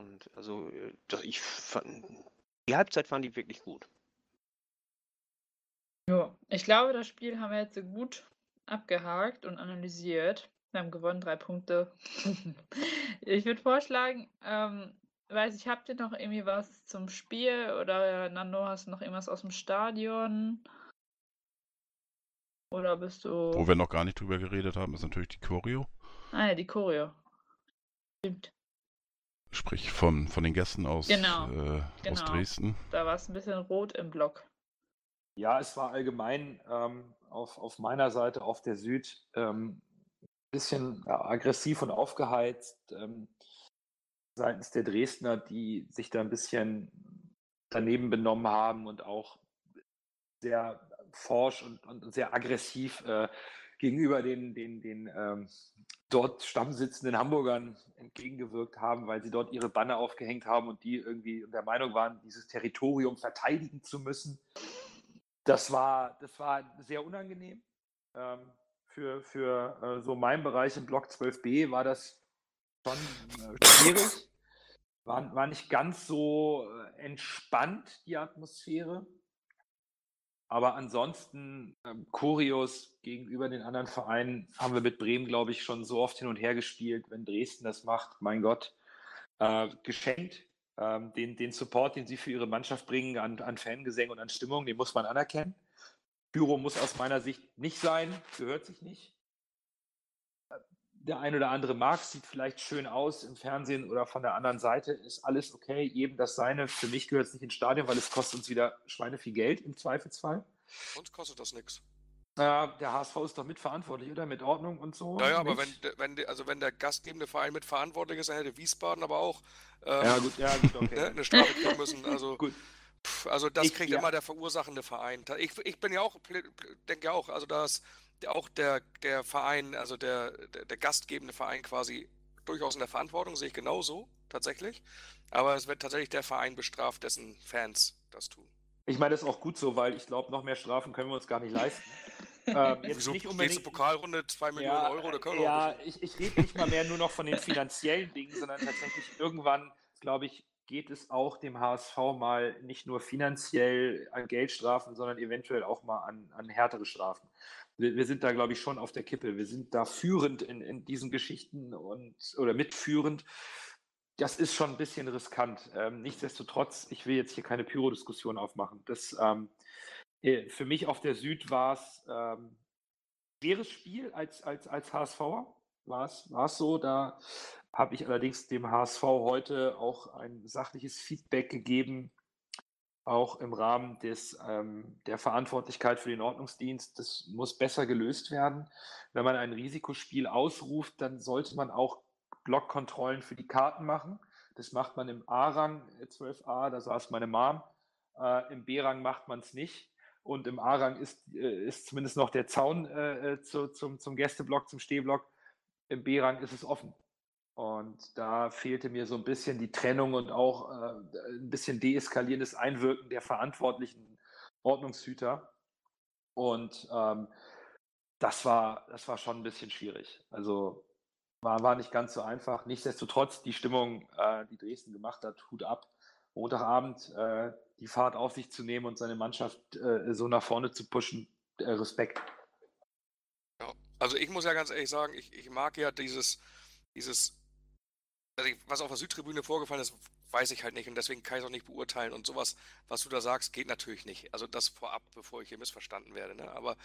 Und also äh, ich fand, die Halbzeit fand ich wirklich gut. Ja, ich glaube, das Spiel haben wir jetzt so gut abgehakt und analysiert. Wir haben gewonnen, drei Punkte. ich würde vorschlagen, ähm, weiß ich, habt ihr noch irgendwie was zum Spiel oder Nando, hast du noch irgendwas aus dem Stadion? Oder bist du. Wo wir noch gar nicht drüber geredet haben, ist natürlich die Choreo. Ah ja, die Choreo. Stimmt. Sprich von, von den Gästen aus, Genau, äh, aus genau. Dresden. Da war es ein bisschen rot im Block. Ja, es war allgemein ähm, auf, auf meiner Seite, auf der Süd, ähm, ein bisschen ja, aggressiv und aufgeheizt ähm, seitens der Dresdner, die sich da ein bisschen daneben benommen haben und auch sehr forsch und, und sehr aggressiv äh, gegenüber den, den, den ähm, dort stammsitzenden Hamburgern entgegengewirkt haben, weil sie dort ihre Banner aufgehängt haben und die irgendwie der Meinung waren, dieses Territorium verteidigen zu müssen. Das war, das war sehr unangenehm. Ähm, für für äh, so meinen Bereich im Block 12b war das schon äh, schwierig. War, war nicht ganz so äh, entspannt, die Atmosphäre. Aber ansonsten, ähm, Choreos gegenüber den anderen Vereinen haben wir mit Bremen, glaube ich, schon so oft hin und her gespielt. Wenn Dresden das macht, mein Gott, äh, geschenkt. Ähm, den, den Support, den sie für ihre Mannschaft bringen an, an Fangesängen und an Stimmung, den muss man anerkennen. Pyro muss aus meiner Sicht nicht sein, gehört sich nicht. Der ein oder andere mag, sieht vielleicht schön aus im Fernsehen oder von der anderen Seite, ist alles okay, jedem das seine. Für mich gehört es nicht ins Stadion, weil es kostet uns wieder Schweine viel Geld im Zweifelsfall. Uns kostet das nichts. Äh, der HSV ist doch mitverantwortlich, oder? Mit Ordnung und so. Naja, aber wenn, wenn, also wenn der gastgebende Verein mitverantwortlich ist, dann hätte Wiesbaden aber auch ähm, Ja, gut, ja, gut, okay. ne, eine Strafe kriegen müssen. Also, Gut. pff, also das Ich- kriegt ja. immer der verursachende Verein. Ich, ich bin ja auch, denke ja auch, also das, auch der, der Verein, also der, der, der gastgebende Verein quasi durchaus in der Verantwortung, sehe ich genauso, tatsächlich. Aber es wird tatsächlich der Verein bestraft, dessen Fans das tun. Ich meine, das ist auch gut so, weil ich glaube, noch mehr Strafen können wir uns gar nicht leisten. ähm, jetzt Wieso nicht nächste unbedingt, Pokalrunde 2 Millionen ja, Euro, da können ja, ich, ich rede nicht mal mehr nur noch von den finanziellen Dingen, sondern tatsächlich irgendwann, glaube ich, geht es auch dem HSV mal nicht nur finanziell an Geldstrafen, sondern eventuell auch mal an, an härtere Strafen. Wir, wir sind da, glaube ich, schon auf der Kippe. Wir sind da führend in, in diesen Geschichten und oder mitführend. Das ist schon ein bisschen riskant. Ähm, nichtsdestotrotz, ich will jetzt hier keine Pyro-Diskussion aufmachen. Das, ähm, äh, für mich auf der Süd war es ähm, schweres Spiel als, als, als HSVer. War es, war es so. Da habe ich allerdings dem HSV heute auch ein sachliches Feedback gegeben, auch im Rahmen des, ähm, der Verantwortlichkeit für den Ordnungsdienst. Das muss besser gelöst werden. Wenn man ein Risikospiel ausruft, dann sollte man auch Blockkontrollen für die Karten machen. Das macht man im A-Rang 12a, da saß meine Mom. Äh, Im B-Rang macht man es nicht. Und im A-Rang ist, äh, ist zumindest noch der Zaun äh, äh, zu, zum, zum Gästeblock, zum Stehblock. Im B-Rang ist es offen. Und da fehlte mir so ein bisschen die Trennung und auch äh, ein bisschen deeskalierendes Einwirken der verantwortlichen Ordnungshüter. Und ähm, das, war, das war schon ein bisschen schwierig. Also war, war nicht ganz so einfach. Nichtsdestotrotz, die Stimmung, äh, die Dresden gemacht hat, Hut ab. Montagabend äh, die Fahrt auf sich zu nehmen und seine Mannschaft äh, so nach vorne zu pushen, äh, Respekt. Ja, also ich muss ja ganz ehrlich sagen, ich, ich mag ja dieses, dieses also was auf der Südtribüne vorgefallen ist, weiß ich halt nicht und deswegen kann ich es auch nicht beurteilen und sowas, was du da sagst, geht natürlich nicht. Also das vorab, bevor ich hier missverstanden werde. Ne? Aber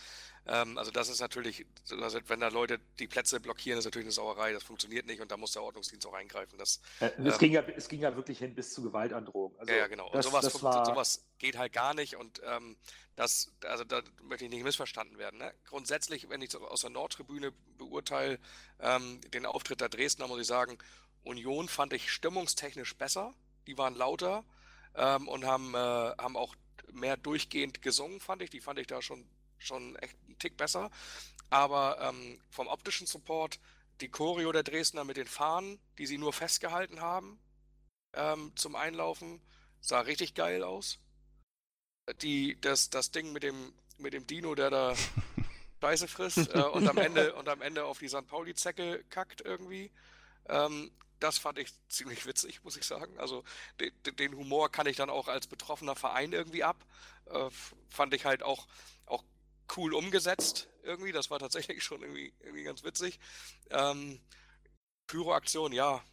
ähm, also das ist natürlich, also wenn da Leute die Plätze blockieren, ist natürlich eine Sauerei. Das funktioniert nicht und da muss der Ordnungsdienst auch eingreifen. Das, äh, es, ähm, ging ja, es ging ja wirklich hin bis zu Gewaltandrohung. Also ja, ja, genau. Das, und sowas, war... sowas geht halt gar nicht und ähm, das, also da möchte ich nicht missverstanden werden. Ne? Grundsätzlich, wenn ich aus der Nordtribüne beurteile, ähm, den Auftritt der Dresdner, muss ich sagen, Union fand ich stimmungstechnisch besser. Die waren lauter ähm, und haben, äh, haben auch mehr durchgehend gesungen, fand ich. Die fand ich da schon, schon echt einen Tick besser. Aber ähm, vom optischen Support, die Choreo der Dresdner mit den Fahnen, die sie nur festgehalten haben ähm, zum Einlaufen, sah richtig geil aus. Die, das, das Ding mit dem, mit dem Dino, der da Scheiße frisst äh, und, am Ende, und am Ende auf die St. Pauli-Zecke kackt irgendwie. Ähm, das fand ich ziemlich witzig, muss ich sagen. Also de, de, den Humor kann ich dann auch als betroffener Verein irgendwie ab. Äh, fand ich halt auch, auch cool umgesetzt irgendwie. Das war tatsächlich schon irgendwie, irgendwie ganz witzig. Ähm, Pyroaktion, ja,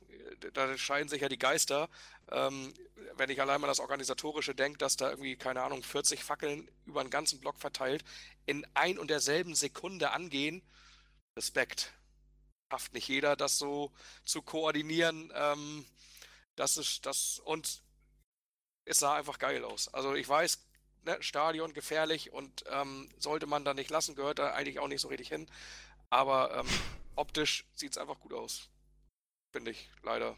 da scheiden sich ja die Geister. Ähm, wenn ich allein mal das Organisatorische denke, dass da irgendwie, keine Ahnung, 40 Fackeln über einen ganzen Block verteilt in ein und derselben Sekunde angehen, Respekt schafft nicht jeder, das so zu koordinieren. Ähm, das ist das und es sah einfach geil aus. Also ich weiß, ne, Stadion gefährlich und ähm, sollte man da nicht lassen, gehört da eigentlich auch nicht so richtig hin. Aber ähm, optisch sieht es einfach gut aus. Finde ich leider.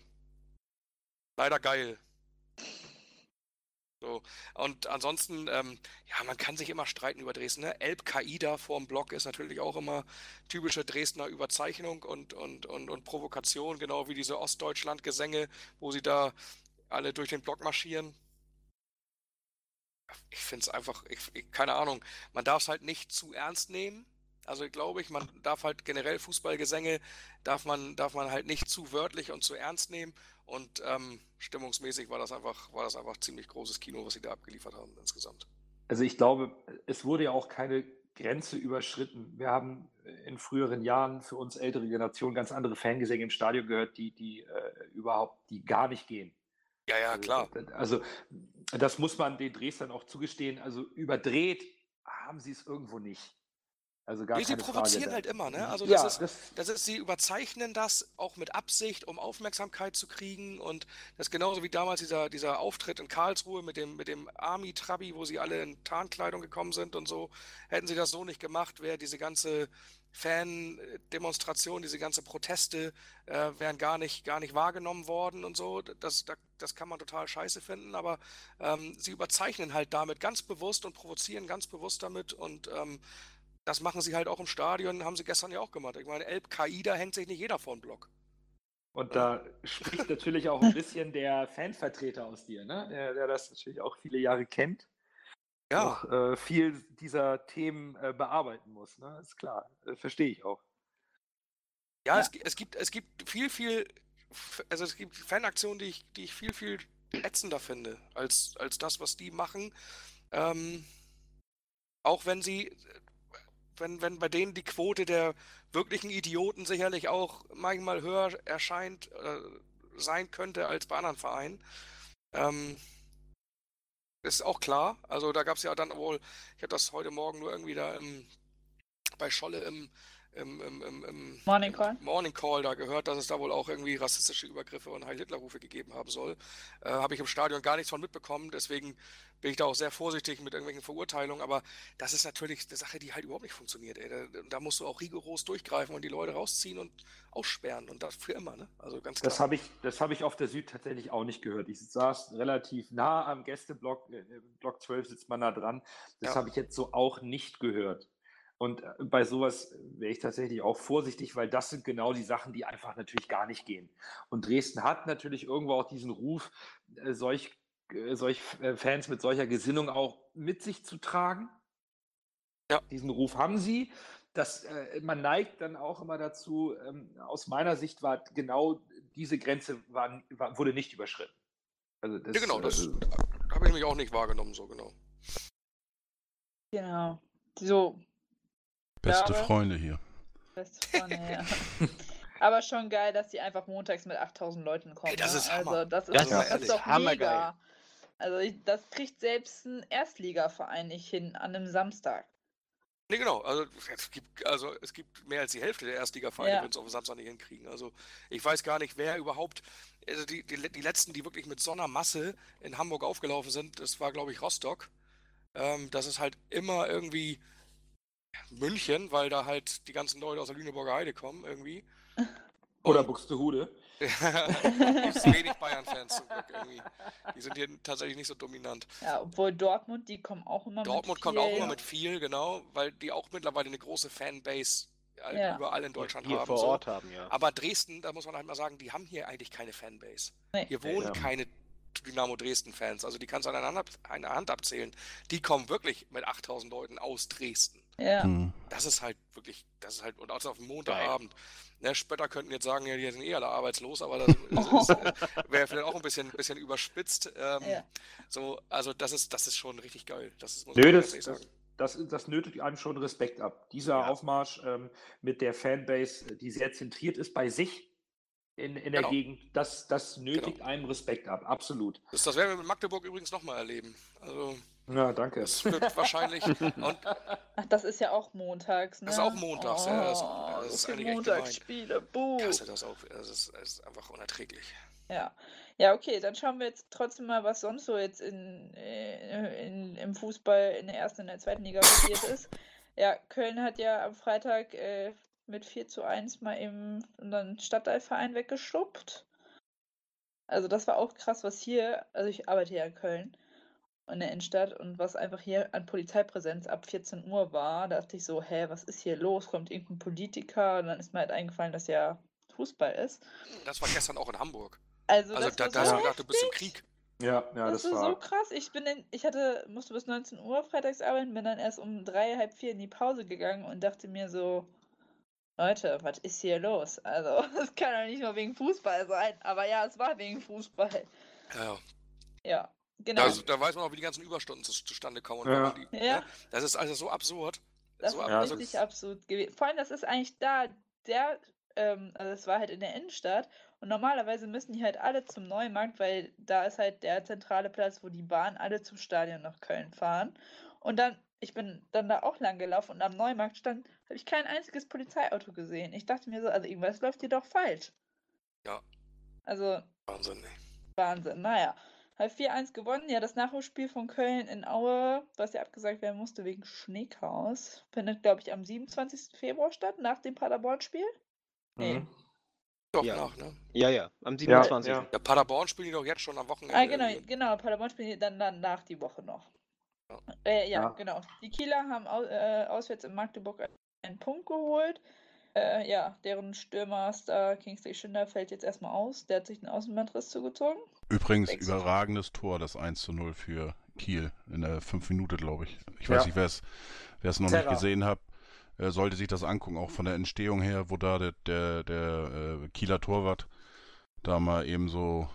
Leider geil. So. Und ansonsten, ähm, ja, man kann sich immer streiten über Dresden. Ne? Elb Kaida vorm Block ist natürlich auch immer typische Dresdner Überzeichnung und, und, und, und Provokation, genau wie diese Ostdeutschland-Gesänge, wo sie da alle durch den Block marschieren. Ich finde es einfach, ich, ich, keine Ahnung, man darf es halt nicht zu ernst nehmen. Also glaube ich, man darf halt generell Fußballgesänge, darf man, darf man halt nicht zu wörtlich und zu ernst nehmen. Und ähm, stimmungsmäßig war das einfach, war das einfach ziemlich großes Kino, was sie da abgeliefert haben insgesamt. Also ich glaube, es wurde ja auch keine Grenze überschritten. Wir haben in früheren Jahren für uns ältere Generationen ganz andere Fangesänge im Stadion gehört, die, die äh, überhaupt, die gar nicht gehen. Ja, ja, also, klar. Also das muss man den Dresdern auch zugestehen. Also überdreht haben sie es irgendwo nicht. Also gar nee, sie provozieren Frage. halt immer, ne? Also das, ja, ist, das, das ist, sie überzeichnen das auch mit Absicht, um Aufmerksamkeit zu kriegen. Und das ist genauso wie damals dieser, dieser Auftritt in Karlsruhe mit dem, mit dem Army-Trabi, wo sie alle in Tarnkleidung gekommen sind und so. Hätten sie das so nicht gemacht, wäre diese ganze Fan-Demonstration, diese ganze Proteste äh, wären gar nicht, gar nicht wahrgenommen worden und so. Das, das, das kann man total scheiße finden, aber ähm, sie überzeichnen halt damit ganz bewusst und provozieren ganz bewusst damit und ähm, das machen sie halt auch im Stadion, haben sie gestern ja auch gemacht. Ich meine, Elb Kaida hängt sich nicht jeder vor den Block. Und da spricht natürlich auch ein bisschen der Fanvertreter aus dir, ne? der, der das natürlich auch viele Jahre kennt. Ja. Auch äh, viel dieser Themen äh, bearbeiten muss. Ne? Ist klar, äh, verstehe ich auch. Ja, Es, gi- es gibt, es gibt viel, viel, also es gibt Fanaktionen, die ich, die ich viel, viel ätzender finde, als, als das, was die machen. Ähm, auch wenn sie, wenn, wenn bei denen die Quote der wirklichen Idioten sicherlich auch manchmal höher erscheint, äh, sein könnte als bei anderen Vereinen. Ähm, ist auch klar. Also da gab es ja dann wohl, ich habe das heute Morgen nur irgendwie da im, bei Scholle im, im, im, im, im Morning Call. Morning Call da gehört, dass es da wohl auch irgendwie rassistische Übergriffe und Heil-Hitler-Rufe gegeben haben soll. Äh, Habe ich im Stadion gar nichts von mitbekommen, deswegen bin ich da auch sehr vorsichtig mit irgendwelchen Verurteilungen, aber das ist natürlich eine Sache, die halt überhaupt nicht funktioniert. Ey. Da, da musst du auch rigoros durchgreifen und die Leute rausziehen und aussperren und das für immer, ne? Also ganz klar. Das habe ich, das habe ich auf der Süd tatsächlich auch nicht gehört. Ich saß relativ nah am Gästeblock, äh, im Block 12 sitzt man da dran. Das Ja. habe ich jetzt so auch nicht gehört. Und äh, bei sowas wäre ich tatsächlich auch vorsichtig, weil das sind genau die Sachen, die einfach natürlich gar nicht gehen. Und Dresden hat natürlich irgendwo auch diesen Ruf, äh, solch, äh, solch Fans mit solcher Gesinnung auch mit sich zu tragen. Ja. Diesen Ruf haben sie. Das, man neigt dann auch immer dazu, ähm, aus meiner Sicht war genau diese Grenze war, war, wurde nicht überschritten. Also das, ja, genau, das äh, habe ich mich auch nicht wahrgenommen, so genau. Genau. So, Beste glaube- Freunde hier. beste Freunde, ja. Aber schon geil, dass die einfach montags mit 8000 Leuten kommen. Ey, das ne? ist Hammer. Also, das ist, Das das ist ist ehrlich doch hammergeil. mega. Also, ich, das kriegt selbst ein Erstligaverein nicht hin an einem Samstag. Nee, genau. Also es gibt, also es gibt mehr als die Hälfte der Erstligavereine, Ja. wenn es auf dem Samstag nicht hinkriegen. Also ich weiß gar nicht, wer überhaupt, also die, die, die letzten, die wirklich mit so einer Masse in Hamburg aufgelaufen sind, das war, glaube ich, Rostock. Ähm, das ist halt immer irgendwie München, weil da halt die ganzen Leute aus der Lüneburger Heide kommen, irgendwie. oder Und- Buxtehude. Gibt's wenig Bayern-Fans zum Glück irgendwie. Die sind hier tatsächlich nicht so dominant. Ja, obwohl Dortmund, die kommen auch immer Dortmund mit kommt auch viel. immer mit viel, genau, weil die auch mittlerweile eine große Fanbase halt Ja. überall in Deutschland hier haben. vor so. Ort haben, ja. Aber Dresden, da muss man halt mal sagen, die haben hier eigentlich keine Fanbase. Nee. Hier wohnen Ja. keine Dynamo Dresden-Fans. Also die kannst du an einer Hand abzählen. Die kommen wirklich mit 8000 Leuten aus Dresden. Ja. Hm. Das ist halt wirklich, das ist halt, und auch auf dem Montagabend. Ne, Spötter könnten jetzt sagen, ja, die sind eh alle arbeitslos, aber das, äh, wäre vielleicht auch ein bisschen, bisschen überspitzt. Ähm, Ja. So, also das ist, das ist schon richtig geil. Das ist, muss Nö, das, das, das, das nötigt einem schon Respekt ab. Dieser Ja. Aufmarsch ähm, mit der Fanbase, die sehr zentriert ist bei sich in, in der Genau. Gegend, das, das nötigt einem Respekt ab, absolut. Das, das werden wir mit Magdeburg übrigens nochmal erleben. Also, Ja, danke. das wird wahrscheinlich. Und Ach, das ist ja auch montags, ne? Das ist auch montags, ja, das- Oh, das ist viele eigentlich. Montagsspiele, buh. ich hasse das auch. Das ist, das ist einfach unerträglich. Ja. Ja, okay, dann schauen wir jetzt trotzdem mal, was sonst so jetzt in, äh, in, im Fußball in der ersten und der zweiten Liga passiert ist. Ja, Köln hat ja am Freitag äh, mit 4 zu 1 mal eben unseren Stadtteilverein weggeschubbt. Also das war auch krass, was hier, also ich arbeite ja in Köln in der Innenstadt und was einfach hier an Polizeipräsenz ab 14 Uhr war, da dachte ich so, hä, was ist hier los? Kommt irgendein Politiker? Und dann ist mir halt eingefallen, dass ja Fußball ist. Das war gestern auch in Hamburg. Also, Also das da, war da hast so du gedacht, du bist im. Krieg. Ja, ja, Das, das, war so krass. Ich bin in, ich hatte, musste bis 19 Uhr freitags arbeiten, bin dann erst um drei, halb vier in die Pause gegangen und dachte mir so, Leute, was ist hier los? Also, es kann doch nicht nur wegen Fußball sein. Aber ja, es war wegen Fußball. Ja, ja. Genau. Da, da weiß man auch, wie die ganzen Überstunden zu, zustande kommen. und Ja. Die, Ja. ne? Das ist also so absurd. Das so ist ab- also, richtig absurd gewesen. Vor allem, das ist eigentlich da der, ähm, also es war halt in der Innenstadt und normalerweise müssen die halt alle zum Neumarkt, weil da ist halt der zentrale Platz, wo die Bahn alle zum Stadion nach Köln fahren. Und dann, ich bin dann da auch lang gelaufen und am Neumarkt stand, habe ich kein einziges Polizeiauto gesehen. Ich dachte mir so, also irgendwas läuft hier doch falsch. Ja. Also Wahnsinn, ey. Wahnsinn. Naja. Hat 4-1 gewonnen. Ja, das Nachholspiel von Köln in Aue, was ja abgesagt werden musste wegen Schneechaos, findet, glaube ich, am 27. Februar statt, nach dem Paderborn-Spiel. Nee. Mhm. Doch Ja. nach, ne? Ja, ja, am Ja, 27. ja. Ja, Paderborn spielen die doch jetzt schon am Wochenende. Ah, genau, irgendwie. genau. Paderborn spielt dann, dann nach die Woche noch. Äh, ja, Ja. genau. Die Kieler haben au äh, auswärts in Magdeburg einen Punkt geholt. Äh, ja, deren Stürmerstar Kingsley Schinder fällt jetzt erstmal aus. Der hat sich den Außenbandriss zugezogen. Übrigens, Sechs. überragendes Tor, das 1 zu 0 für Kiel in der 5 Minute, glaube ich. Ich weiß Ja. nicht, wer es wer es noch Terra. nicht gesehen hat, sollte sich das angucken, auch von der Entstehung her, wo da der, der, der äh, Kieler Torwart da mal eben so,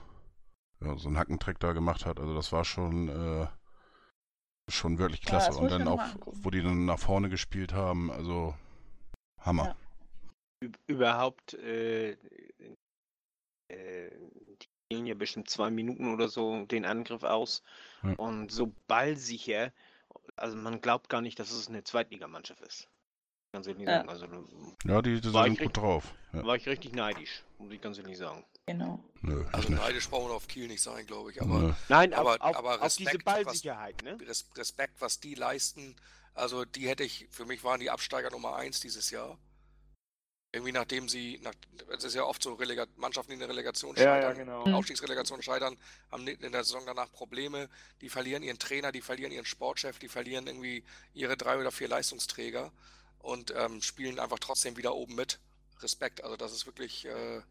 ja, so einen Hackentrick da gemacht hat. Also das war schon, äh, schon wirklich Ja, klasse. das Und dann auch, wo die dann nach vorne gespielt haben, also Hammer. Ja. Üb- Überhaupt, äh, äh, die spielen ja bestimmt zwei Minuten oder so den Angriff aus. Ja. Und so ballsicher, also man glaubt gar nicht, dass es eine Zweitligamannschaft ist. Ganz ehrlich Ja. sagen. Also da Ja, die, die sind gut drauf. Ja. war ich richtig neidisch, muss ich ganz ehrlich sagen. Genau. Nö, Also nicht. neidisch brauchen wir auf Kiel nicht sein, glaube ich. Aber Nö. Nein, Aber- auf, aber auf diese Respekt, was- Ballsicherheit, ne? Res Respekt, was die leisten, also die hätte ich, für mich waren die Absteiger Nummer 1 dieses Jahr. Irgendwie nachdem sie, nach, es ist ja oft so Relega Mannschaften, die in der Relegation Ja, ja, scheitern, genau. Mhm. Aufstiegsrelegation scheitern, haben in der Saison danach Probleme, die verlieren ihren Trainer, die verlieren ihren Sportchef, die verlieren irgendwie ihre drei oder vier Leistungsträger und ähm, spielen einfach trotzdem wieder oben mit. Respekt, also das ist wirklich, äh,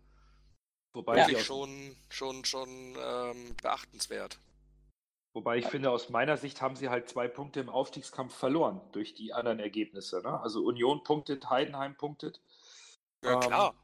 Wobei, Ja. ich wirklich aus, schon, schon, schon ähm, beachtenswert. wobei ich finde, aus meiner Sicht haben sie halt zwei Punkte im Aufstiegskampf verloren durch die anderen Ergebnisse. Ne? Also Union punktet, Heidenheim punktet. Ja, Ähm, klar.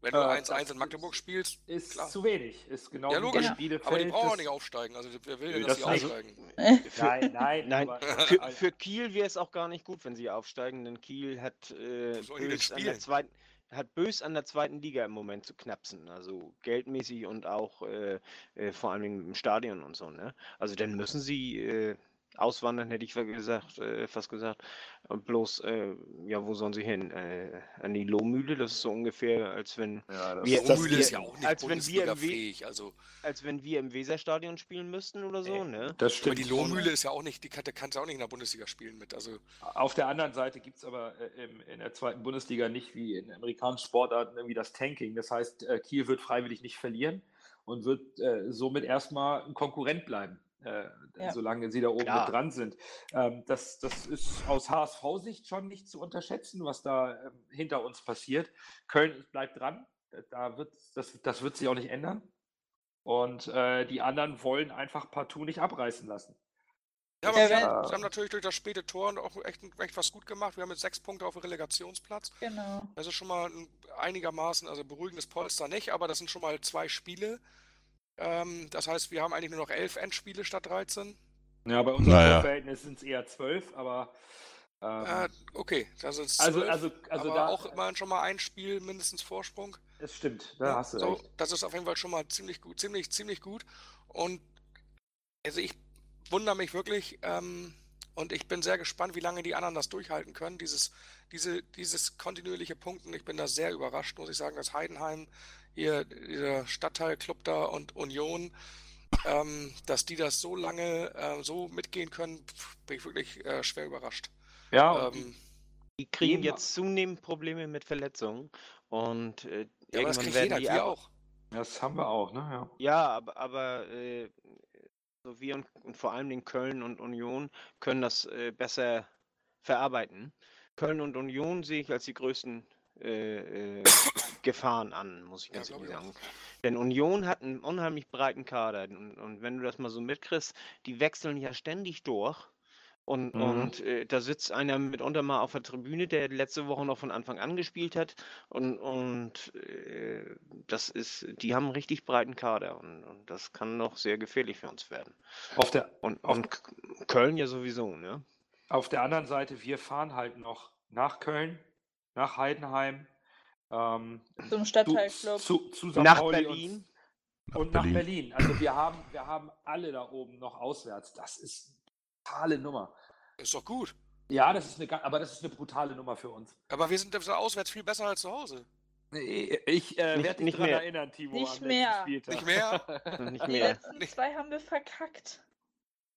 Wenn du äh, 1-1 das in Magdeburg spielst, Ist Klar. zu wenig. Ist genau Ja, logisch. Bielefeld. aber die brauchen auch nicht aufsteigen. Also wer will denn, dass das die aufsteigen? Für, Nein, nein. Nein, für, äh, für Kiel wäre es auch gar nicht gut, wenn sie aufsteigen, denn Kiel hat, äh, bös an der zweiten, hat bös an der zweiten Liga im Moment zu knapsen. Also geldmäßig und auch äh, äh, vor allem im Stadion und so. Ne? Also dann müssen sie äh, auswandern, hätte ich gesagt, äh, fast gesagt. Und bloß, äh, ja, wo sollen sie hin? Äh, an die Lohmühle? Das ist so ungefähr, als wenn ja, das, Wir- das, Mühle wir- ist ja auch nicht als wenn wir im. Also, als wenn wir im Weserstadion spielen müssten oder so, ne? das aber stimmt. die Lohmühle ist ja auch nicht, die kann, kannst du auch nicht in der Bundesliga spielen mit. Also, Auf der anderen Seite gibt es aber äh, im, in der zweiten Bundesliga nicht wie in amerikanischen Sportarten irgendwie das Tanking. Das heißt, äh, Kiel wird freiwillig nicht verlieren und wird äh, somit erstmal ein Konkurrent bleiben, äh, Ja. solange sie da oben Klar. mit dran sind. Ähm, das, das ist aus HSV-Sicht schon nicht zu unterschätzen, was da ähm, hinter uns passiert. Köln bleibt dran. Da wird, das, das wird sich auch nicht ändern. Und äh, die anderen wollen einfach partout nicht abreißen lassen. ja, aber Ja, wir haben natürlich durch das späte Tor auch echt, echt was gut gemacht. Wir haben jetzt sechs Punkte auf dem Relegationsplatz. Genau. Das ist schon mal ein einigermaßen, also beruhigendes Polster nicht, aber das sind schon mal zwei Spiele. Ähm, das heißt, wir haben eigentlich nur noch elf Endspiele statt 13. Ja, bei unserem Naja. Verhältnis sind es eher zwölf, aber ähm, Äh, okay, das ist Also- zwölf, also- also aber da- auch immerhin schon mal ein Spiel mindestens Vorsprung. es stimmt, da hast du so, recht. das ist auf jeden Fall schon mal ziemlich gut, ziemlich, ziemlich gut. Und also ich wundere mich wirklich ähm, und ich bin sehr gespannt, wie lange die anderen das durchhalten können. Dieses, diese, dieses kontinuierliche Punkten. Ich bin da sehr überrascht, muss ich sagen, dass Heidenheim hier, dieser Stadtteilclub da und Union, ähm, dass die das so lange äh, so mitgehen können, bin ich wirklich äh, schwer überrascht. Ja, Ähm, Die kriegen jetzt zunehmend Probleme mit Verletzungen und äh, ja, aber das irgendwann kriegt werden jeder, die auch. das haben wir auch, ne? Ja. Ja, aber, aber äh, so wir und, und vor allem den Köln und Union können das äh, besser verarbeiten. Köln und Union sehe ich als die größten äh, äh, Gefahren an, muss ich Ja, ganz glaub ehrlich sagen. Denn Union hat einen unheimlich breiten Kader und, und wenn du das mal so mitkriegst, die wechseln ja ständig durch. Und, Mhm. und äh, da sitzt einer mitunter mal auf der Tribüne, der letzte Woche noch von Anfang an gespielt hat. Und, und äh, das ist, die haben einen richtig breiten Kader und, und das kann noch sehr gefährlich für uns werden. Auf, der, Und, Auf- und Köln ja sowieso, ne? auf der anderen Seite, wir fahren halt noch nach Köln, nach Heidenheim, ähm, Zum zu, Stadtteilclub. zu, zu St. Nach Pauli Berlin. Und, und nach Berlin. Also wir haben, wir haben alle da oben noch auswärts. Das ist eine brutale Nummer. Ist doch gut. Ja, das ist eine, aber das ist eine brutale Nummer für uns. Aber wir sind auswärts viel besser als zu Hause. Ich äh, werde dich nicht daran mehr. erinnern, Timo. Nicht mehr. Nicht mehr? Nicht Die mehr. letzten zwei haben wir verkackt.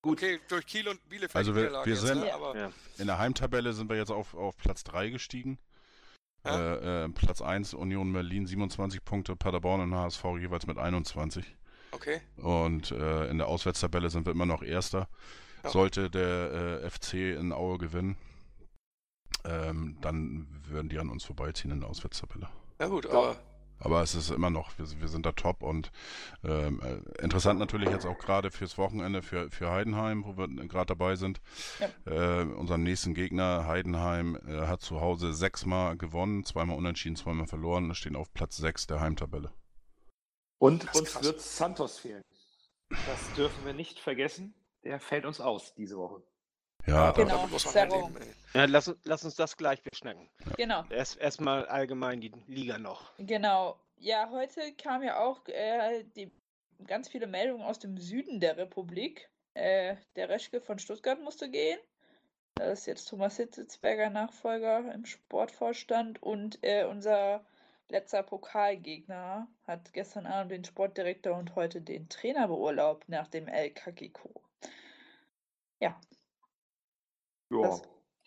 Okay, durch Kiel und Bielefeld. Also die wir- wir jetzt, sind- ne? aber Ja. In der Heimtabelle sind wir jetzt auf, auf Platz 3 gestiegen. Ja. Äh, äh, Platz 1 Union Berlin 27 Punkte, Paderborn und HSV jeweils mit 21. okay. Und äh, in der Auswärtstabelle sind wir immer noch Erster. Ja. Sollte der äh, FC in Aue gewinnen, ähm, dann würden die an uns vorbeiziehen in der Auswärtstabelle. Ja gut, Ja. aber Aber es ist immer noch, wir, wir sind da top und ähm, äh, interessant natürlich jetzt auch gerade fürs Wochenende für, für Heidenheim, wo wir gerade dabei sind. Äh, unserem nächsten Gegner, Heidenheim, äh, hat zu Hause sechsmal gewonnen, zweimal unentschieden, zweimal verloren und stehen auf Platz 6 der Heimtabelle. Und uns krass. wird Santos fehlen. Das dürfen wir nicht vergessen. Der fällt uns aus diese Woche. Ja, Genau. damit muss man Servo. halt. Ja, lass, uns- lass uns das gleich beschnacken. Genau. Erst erstmal allgemein die Liga noch. Genau. Ja, heute kam ja auch äh, die, ganz viele Meldungen aus dem Süden der Republik. Äh, der Reschke von Stuttgart musste gehen. Das ist jetzt Thomas Hitzelsberger Nachfolger im Sportvorstand. Und äh, unser letzter Pokalgegner hat gestern Abend den Sportdirektor und heute den Trainer beurlaubt nach dem El Kakiko. Ja.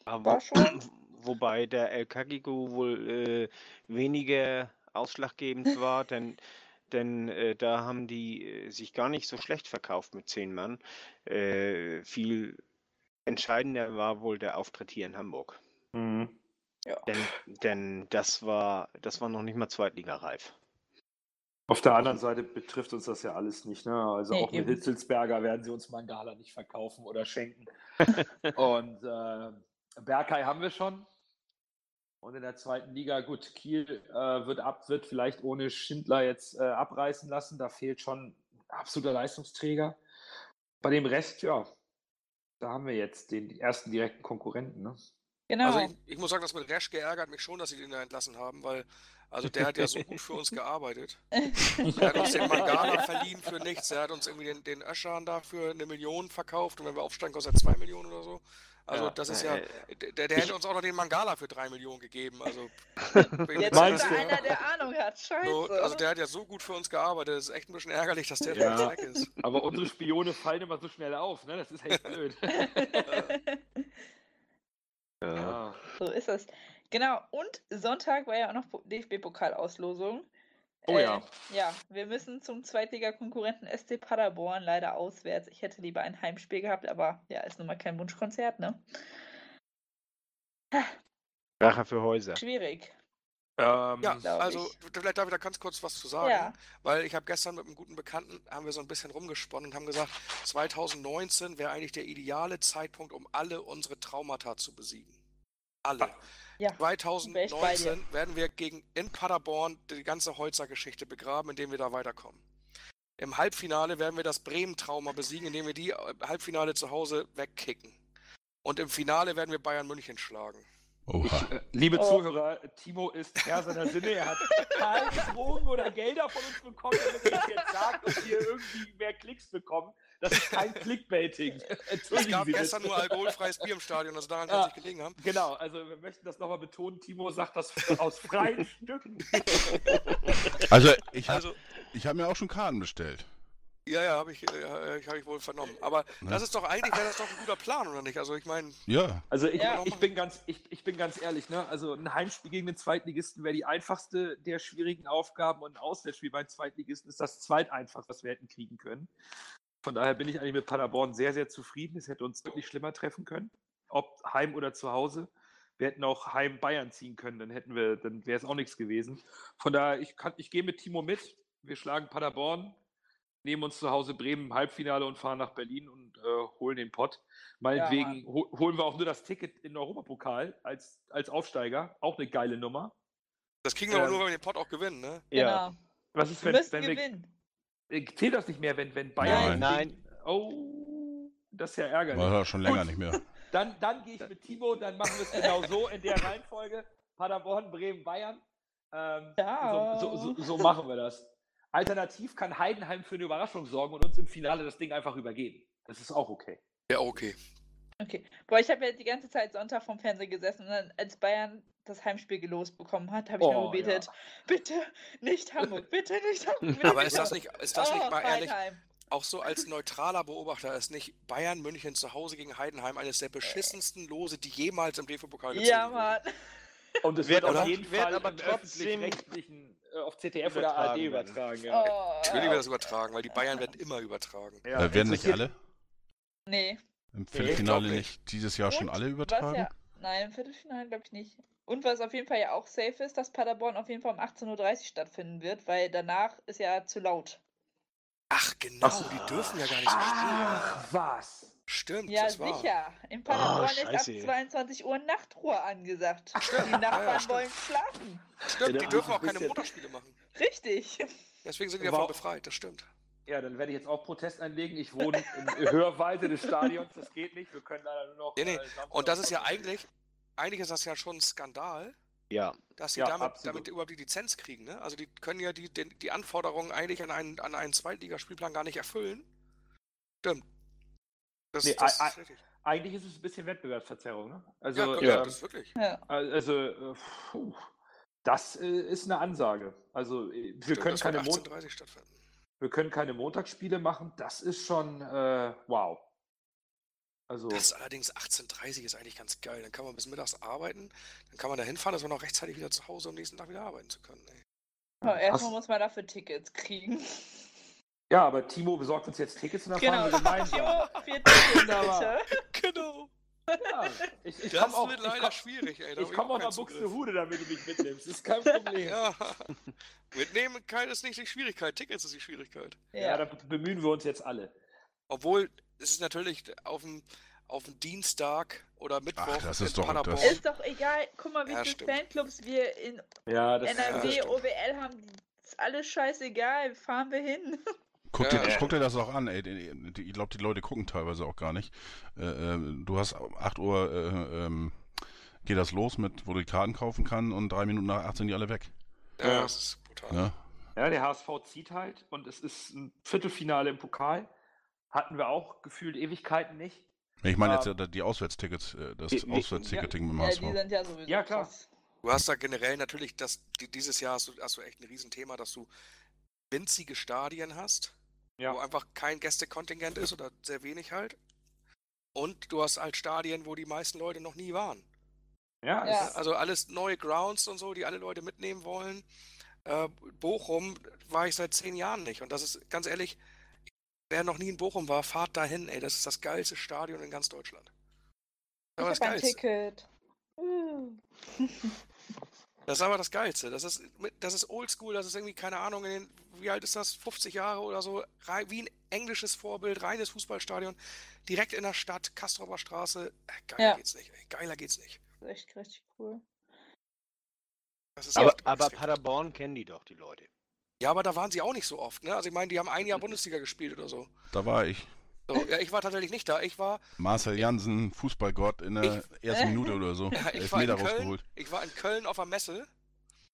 Aber war schon. Wobei der El Cagigo wohl äh, weniger ausschlaggebend war, denn, denn äh, da haben die äh, sich gar nicht so schlecht verkauft mit zehn Mann. Äh, viel entscheidender war wohl der Auftritt hier in Hamburg. Mhm. Denn, denn das war das war noch nicht mal zweitligareif. Auf der anderen Seite betrifft uns das ja alles nicht. Ne? Also Nee, auch mit. Hitzelsberger werden sie uns Mangala nicht verkaufen oder schenken. Und äh, Berkay haben wir schon. Und in der zweiten Liga, gut, Kiel äh, wird ab, wird vielleicht ohne Schindler jetzt äh, abreißen lassen. Da fehlt schon ein absoluter Leistungsträger. Bei dem Rest, ja, da haben wir jetzt den ersten direkten Konkurrenten. Ne? Genau. Also ich, ich muss sagen, das mit Reschke ärgert mich schon, dass sie den da entlassen haben, weil also der hat ja so gut für uns gearbeitet. Er hat uns den Mangala verliehen für nichts. Er hat uns irgendwie den, den Öschan dafür eine Million verkauft und wenn wir aufsteigen, kostet er zwei Millionen oder so. Also Ja, das ist ja, äh, der, der hätte uns auch noch den Mangala für drei Millionen gegeben. Also, Jetzt Meinst ist du? da einer, der Ahnung hat. Scheiße. so, also der hat ja so gut für uns gearbeitet. Es ist echt ein bisschen ärgerlich, dass der Ja. weg ist. Aber unsere Spione fallen immer so schnell auf. Ne? Das ist echt blöd. Ja. So ist es. Genau, und Sonntag war ja auch noch Po- DFB-Pokalauslosung. Oh ja. Ja, wir müssen zum Zweitliga-Konkurrenten SC Paderborn leider auswärts. Ich hätte lieber ein Heimspiel gehabt, aber ja, ist nun mal kein Wunschkonzert, ne? Rache für Häuser. Schwierig. Ähm, Ja, also ich. vielleicht darf ich da ganz kurz was zu sagen, Ja. weil ich habe gestern mit einem guten Bekannten, haben wir so ein bisschen rumgesponnen und haben gesagt, 2019 wäre eigentlich der ideale Zeitpunkt, um alle unsere Traumata zu besiegen. Alle. Ja, wär ich bei dir. 2019 werden wir gegen in Paderborn die ganze Holzer-Geschichte begraben, indem wir da weiterkommen. Im Halbfinale werden wir das Bremen-Trauma besiegen, indem wir die äh, Halbfinale zu Hause wegkicken. Und im Finale werden wir Bayern München schlagen. Oha. Äh, Liebe Oh. Zuhörer, Timo ist Herr seiner Sinne. Er hat keine Drogen oder Gelder von uns bekommen, damit er das jetzt sagt und wir irgendwie mehr Klicks bekommen. Das ist kein Clickbaiting. Es gab Sie gestern bitte. nur alkoholfreies Bier im Stadion, also daran Ja. kann es nicht gelegen haben. Genau, also wir möchten das nochmal betonen. Timo sagt das aus freien Stücken. Also ich habe Also, ich hab mir auch schon Karten bestellt. Ja, ja, habe ich, äh, hab ich wohl vernommen. Aber Ne? das ist doch eigentlich, wäre das doch ein guter Plan, oder nicht? Also ich meine, Ja, Also ich, Ja. ich, bin ganz, ich, ich bin ganz ehrlich, ne? Also ein Heimspiel gegen den Zweitligisten wäre die einfachste der schwierigen Aufgaben und ein Auswärtsspiel beim Zweitligisten ist das zweiteinfachste, was wir hätten kriegen können. Von daher bin ich eigentlich mit Paderborn sehr, sehr zufrieden. Es hätte uns wirklich schlimmer treffen können. Ob heim oder zu Hause. Wir hätten auch heim Bayern ziehen können, dann hätten wir, dann wäre es auch nichts gewesen. Von daher, ich, kann, ich gehe mit Timo mit. Wir schlagen Paderborn, nehmen uns zu Hause Bremen im Halbfinale und fahren nach Berlin und äh, holen den Pott. Meinetwegen ho holen wir auch nur das Ticket in den Europapokal als, als Aufsteiger. Auch eine geile Nummer. das kriegen wir aber Ähm, nur, wenn wir den Pot auch gewinnen, ne? Ja. Genau. Was ist, Wir wenn, müssen wenn wir. gewinnen. Äh, Zählt das nicht mehr, wenn, wenn Bayern. Nein. gegen- Oh, das ist ja ärgerlich. war ja schon länger Gut. nicht mehr. Dann, dann gehe ich mit Timo, dann machen wir es genau so in der Reihenfolge. Paderborn, Bremen, Bayern. Ähm, Ja. so, so, so, so machen wir das. Alternativ kann Heidenheim für eine Überraschung sorgen und uns im Finale das Ding einfach übergeben. Das ist auch okay. Ja, okay. Okay. Boah, ich habe ja die ganze Zeit Sonntag vom Fernseher gesessen und dann, als Bayern das Heimspiel gelost bekommen hat, habe ich nur Oh, gebetet, ja. bitte nicht Hamburg, bitte nicht Hamburg. bitte Aber nicht ist das nicht, ist das nicht Oh, mal ehrlich, Heidenheim. auch so als neutraler Beobachter, ist nicht Bayern München zu Hause gegen Heidenheim eines der beschissensten Lose, die jemals im DFB-Pokal gezogen Ja, wurden? Mann. Und es Wird wird auf aber- jeden wird Fall aber trotzdem öffentlich-rechtlichen, äh, auf ZDF oder ARD übertragen werden. übertragen. Ja. Oh, Natürlich wird das übertragen, weil die Bayern werden immer übertragen. Ja, äh, werden nicht alle? Nee. Im Viertelfinale glaub nicht dieses Jahr schon Und alle Was übertragen? ja, nein, im Viertelfinale glaube ich nicht. Und was auf jeden Fall ja auch safe ist, dass Paderborn auf jeden Fall um 18.30 Uhr stattfinden wird, weil danach ist ja zu laut. Ach, genau, Ach so. die dürfen ja gar nicht so Ach, was? Stimmt, Ja, das war. sicher. In Paderborn ist ab scheiße. 22 Uhr Nachtruhe angesagt. stimmt. Die Ja, ja, Nachbarn stimmt. wollen schlafen. Stimmt, die dürfen auch keine Montagsspiele machen. Richtig. Deswegen sind die davon befreit, das stimmt. Ja, dann werde ich jetzt auch Protest einlegen. Ich wohne in Hörweite des Stadions. Das geht nicht. Wir können leider nur noch. Nee, nee. äh, Und das ist ja eigentlich, eigentlich ist das ja schon ein Skandal, Ja. dass sie Ja, damit, damit überhaupt die Lizenz kriegen. Ne? Also die können ja die, den, die Anforderungen eigentlich an einen, an einen Zweitligaspielplan gar nicht erfüllen. Stimmt. Das, Nee, das ist richtig. Eigentlich ist es ein bisschen Wettbewerbsverzerrung. Ne? Also, Ja, ähm, ja, das ist wirklich. Ja. also äh, puh, das äh, ist eine Ansage. Also äh, wir Stimmt, können keine wird Mon 18.30 stattfinden. wir können keine Montagsspiele machen. Das ist schon äh, wow. Also Das ist allerdings 18.30 ist eigentlich ganz geil. Dann kann man bis mittags arbeiten, dann kann man da hinfahren, dass man noch rechtzeitig wieder zu Hause am nächsten Tag wieder arbeiten zu können. Ey. Aber erstmal hast- muss man dafür Tickets kriegen. Ja, aber Timo besorgt uns jetzt Tickets und dann Genau. fahren wir gemeinsam. Timo, vier Tickets. Genau. Ja, ich ich Das komme auch, wird ich leider komm, schwierig, ey. da ich hab komm auch nach. Buxtehude, damit du mich mitnimmst. Das ist kein Problem. Ja. Mitnehmen kann ist nicht die Schwierigkeit, Tickets ist die Schwierigkeit. Ja, Ja. da bemühen wir uns jetzt alle. Obwohl, es ist natürlich auf dem, auf dem Dienstag oder Mittwoch Ach, das in ist doch- das- Paderborn. Ist doch egal. Guck mal, wie Ja, viele stimmt. Fanclubs wir in Ja, das NRW. OWL haben. Ist alles scheißegal. Fahren wir hin. Guck, Ja. dir, guck dir das auch an, ey. Ich glaube, die Leute gucken teilweise auch gar nicht. Äh, äh, du hast 8 Uhr, äh, ähm, geht das los mit, wo du die Karten kaufen kann und drei Minuten nach 8 sind die alle weg. ja, Ja. das ist brutal. Ne? Ja, der HSV zieht halt und es ist ein Viertelfinale im Pokal. Hatten wir auch gefühlt Ewigkeiten nicht. Ich meine jetzt Ähm, ja die Auswärtstickets, das die- Auswärtsticketing mit dem Ja, HSV. die sind ja sowieso. Ja, klar. krass. Du hast da generell natürlich, das, die, dieses Jahr hast du, hast du echt ein Riesenthema, dass du winzige Stadien hast, Ja. wo einfach kein Gästekontingent ist oder sehr wenig halt. Und du hast halt Stadien, wo die meisten Leute noch nie waren. Ja, Ja. Also alles neue Grounds und so, die alle Leute mitnehmen wollen. Äh, Bochum war ich seit zehn Jahren nicht. Und das ist ganz ehrlich, wer noch nie in Bochum war, fahrt dahin, ey. Das ist das geilste Stadion in ganz Deutschland. Ich das habe ein. Ticket. Das ist aber das Geilste. Das ist, das ist oldschool, das ist irgendwie, keine Ahnung, in den, wie alt ist das? 50 Jahre oder so. Wie ein englisches Vorbild, reines Fußballstadion. Direkt in der Stadt, Kastrober Straße. Äh, Geiler Ja. geht's nicht, ey. Geiler geht's nicht. Das ist echt richtig cool. Das ist Aber, echt aber. Paderborn kennen die doch, die Leute. Ja, aber da waren sie auch nicht so oft, ne? Also ich meine, die haben ein Jahr Bundesliga gespielt oder so. Da war ich. So. Ja, ich war tatsächlich nicht da. Ich war, Marcel Jansen, Fußballgott in der ersten Minute oder so. ja, ich war in Meter Köln. rausgeholt. Ich war in Köln auf der Messe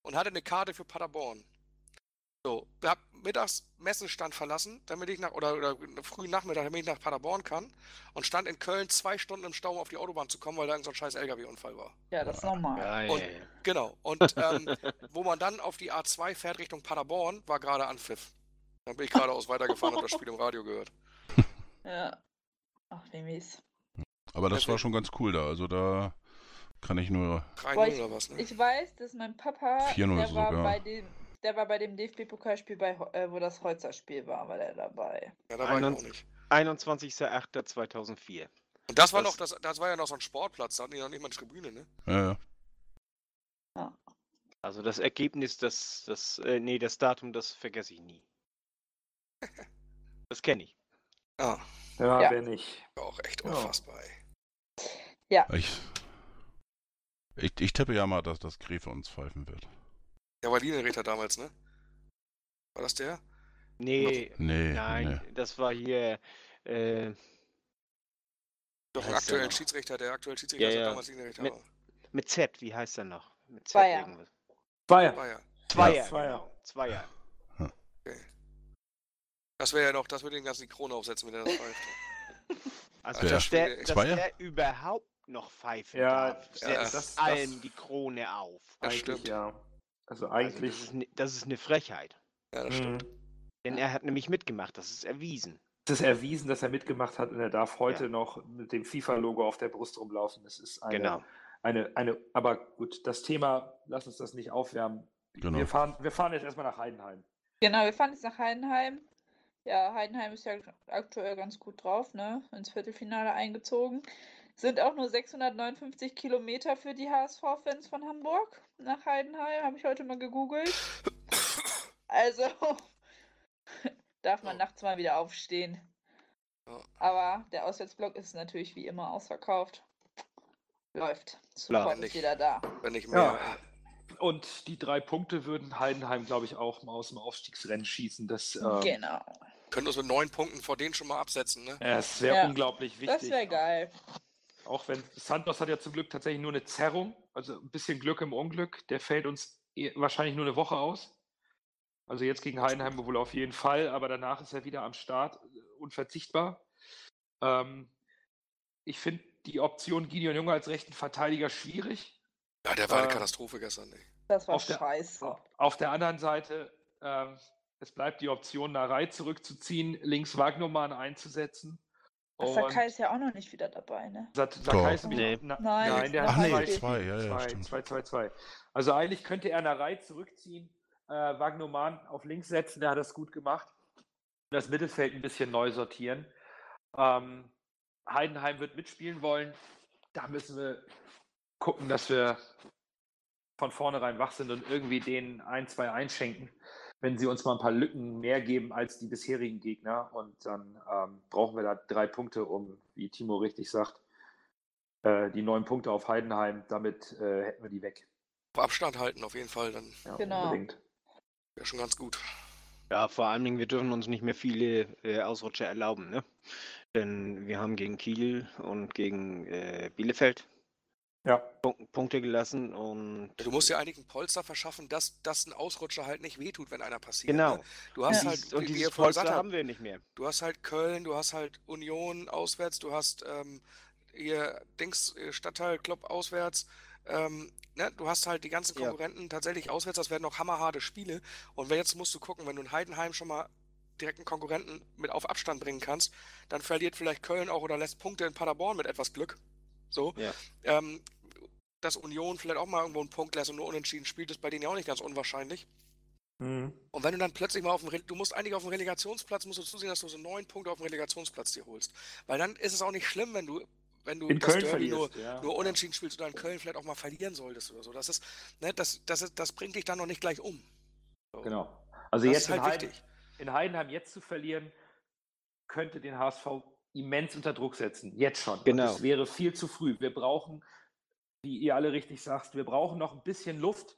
und hatte eine Karte für Paderborn. So, hab mittags Messenstand verlassen, damit ich nach, oder, oder frühen Nachmittag, damit ich nach Paderborn kann und stand in Köln zwei Stunden im Stau, um auf die Autobahn zu kommen, weil da irgend so ein scheiß LKW-Unfall war. Ja, das ist normal. Geil. Und- Genau. Und ähm, wo man dann auf die A2 fährt Richtung Paderborn, war gerade Anpfiff. Dann bin ich geradeaus weitergefahren und das Spiel im Radio gehört. Ja. Ach, wie mies. Aber das war schon ganz cool da. Also da kann ich nur 3-0 Boah, ich- oder was, ne? Ich weiß, dass mein Papa, 4-0 der war, sogar. bei dem, der war bei dem DFB-Pokalspiel, bei, äh, wo das Holzer-Spiel war, war der dabei. Ja, da war ich auch nicht. 21.08.2004. Und das war Das- noch, das, das war ja noch so ein Sportplatz, da hatten die noch nicht mal eine Tribüne, ne? Ja, ja. Also das Ergebnis, das, das, äh, nee, das Datum, das vergesse ich nie. Das kenne ich. Ja, ja, Ja. wer nicht. war auch echt Ja. unfassbar, ey. Ich, ich, ich tippe ja mal, dass das Gräfe uns pfeifen wird. Der war Linienrichter damals, ne? War das der? Nee, Nee, nein, nee. das war hier, äh, Doch, der? Schiedsrichter, der aktuelle Schiedsrichter, Ja, der ja. damals Linienrichter Mit- war. mit Z, wie heißt er noch? Mit Z Zweier. irgendwas. Zweier. Ja. Zweier, Zweier. genau. Das wäre ja noch, das würde den ganzen die Krone aufsetzen, wenn er das pfeift. Also, Wer? dass der, dass der überhaupt noch pfeifen Ja, darf, ja, setzt das- allen das- die Krone auf. Das stimmt. ja. Also Also eigentlich. das, ist ne, das ist eine Frechheit. Ja, das stimmt. Mhm. Denn er hat nämlich mitgemacht, das ist erwiesen. Es ist erwiesen, dass er mitgemacht hat und er darf heute Ja. noch mit dem FIFA-Logo auf der Brust rumlaufen. Das ist eine, Genau. eine, eine, aber gut, das Thema, lass uns das nicht aufwärmen. Genau. Wir, fahren, wir fahren jetzt erstmal nach Heidenheim. Genau, wir fahren jetzt nach Heidenheim. Ja, Heidenheim ist ja aktuell ganz gut drauf, ne? Ins Viertelfinale eingezogen. Sind auch nur 659 Kilometer für die HSV-Fans von Hamburg nach Heidenheim, habe ich heute mal gegoogelt. Also darf man nachts mal wieder aufstehen. Ja. Aber der Auswärtsblock ist natürlich wie immer ausverkauft. Läuft. Klar. Support ist Nicht. wieder da. Wenn nicht mehr. Ja. Und die drei Punkte würden Heidenheim, glaube ich, auch mal aus dem Aufstiegsrennen schießen. Das, ähm, Genau. Können uns mit neun Punkten vor denen schon mal absetzen, ne? es wäre Ja. unglaublich wichtig. Das wäre geil. Auch wenn Santos hat ja zum Glück tatsächlich nur eine Zerrung, also ein bisschen Glück im Unglück. Der fällt uns eh- wahrscheinlich nur eine Woche aus. Also jetzt gegen Heidenheim wohl auf jeden Fall, aber danach ist er wieder am Start, äh, unverzichtbar. Ähm, ich finde die Option Gideon Junge als rechten Verteidiger schwierig. Ja, der war eine Äh, Katastrophe gestern, ne? Das war Auf der- scheiße. Auf der anderen Seite, ähm, es bleibt die Option, Narei zurückzuziehen, links Wagnermann einzusetzen. Und Sakai ist ja auch noch nicht wieder dabei, ne? Sa- Sakai ist Nee. na, Nein, nein, der Ach hat nee, zwei, zwei, ja, ja, zwei, stimmt. zwei, zwei, zwei. Also eigentlich könnte er Narei zurückziehen, äh, Wagnoman auf links setzen, der hat das gut gemacht. Das Mittelfeld ein bisschen neu sortieren. Ähm, Heidenheim wird mitspielen wollen. Da müssen wir gucken, dass wir von vornherein wach sind und irgendwie denen ein, zwei einschenken, wenn sie uns mal ein paar Lücken mehr geben als die bisherigen Gegner. Und dann ähm, brauchen wir da drei Punkte, um, wie Timo richtig sagt, äh, die neun Punkte auf Heidenheim, damit äh, hätten wir die weg. Auf Abstand halten auf jeden Fall, dann Ja, Genau. Unbedingt. wäre schon ganz gut. Ja, vor allen Dingen, wir dürfen uns nicht mehr viele äh, Ausrutscher erlauben, ne? Denn wir haben gegen Kiel und gegen äh, Bielefeld Ja. Punk Punkte gelassen und Du musst dir eigentlich ein Polster verschaffen, dass, dass ein Ausrutscher halt nicht wehtut, wenn einer passiert. genau. Ne? Du hast Ja. halt, und dieses Polster habt, haben wir nicht mehr. du hast halt Köln, du hast halt Union auswärts, du hast ähm, ihr Dings, ihr Stadtteilclub auswärts. Ähm, ne? Du hast halt die ganzen Ja. Konkurrenten tatsächlich auswärts, das werden noch hammerharte Spiele. Und wenn jetzt musst du gucken, wenn du in Heidenheim schon mal direkt einen Konkurrenten mit auf Abstand bringen kannst, dann verliert vielleicht Köln auch oder lässt Punkte in Paderborn mit etwas Glück. So. Ja. Ähm, dass Union vielleicht auch mal irgendwo einen Punkt lässt und nur unentschieden spielt, ist bei denen ja auch nicht ganz unwahrscheinlich. Mhm. Und wenn du dann plötzlich mal auf dem, du musst eigentlich auf dem Relegationsplatz, musst du zusehen, dass du so neun Punkte auf dem Relegationsplatz dir holst. Weil dann ist es auch nicht schlimm, wenn du, wenn du In das Köln Derby nur, ja. nur unentschieden spielst oder in Köln vielleicht auch mal verlieren solltest oder so. Das ist, ne, das, das ist, das bringt dich dann noch nicht gleich um. So. Genau. Also Das jetzt halt in, Heiden, in Heidenheim jetzt zu verlieren, könnte den HSV immens unter Druck setzen. Jetzt schon. Genau. Das wäre viel zu früh. Wir brauchen, wie ihr alle richtig sagt, wir brauchen noch ein bisschen Luft,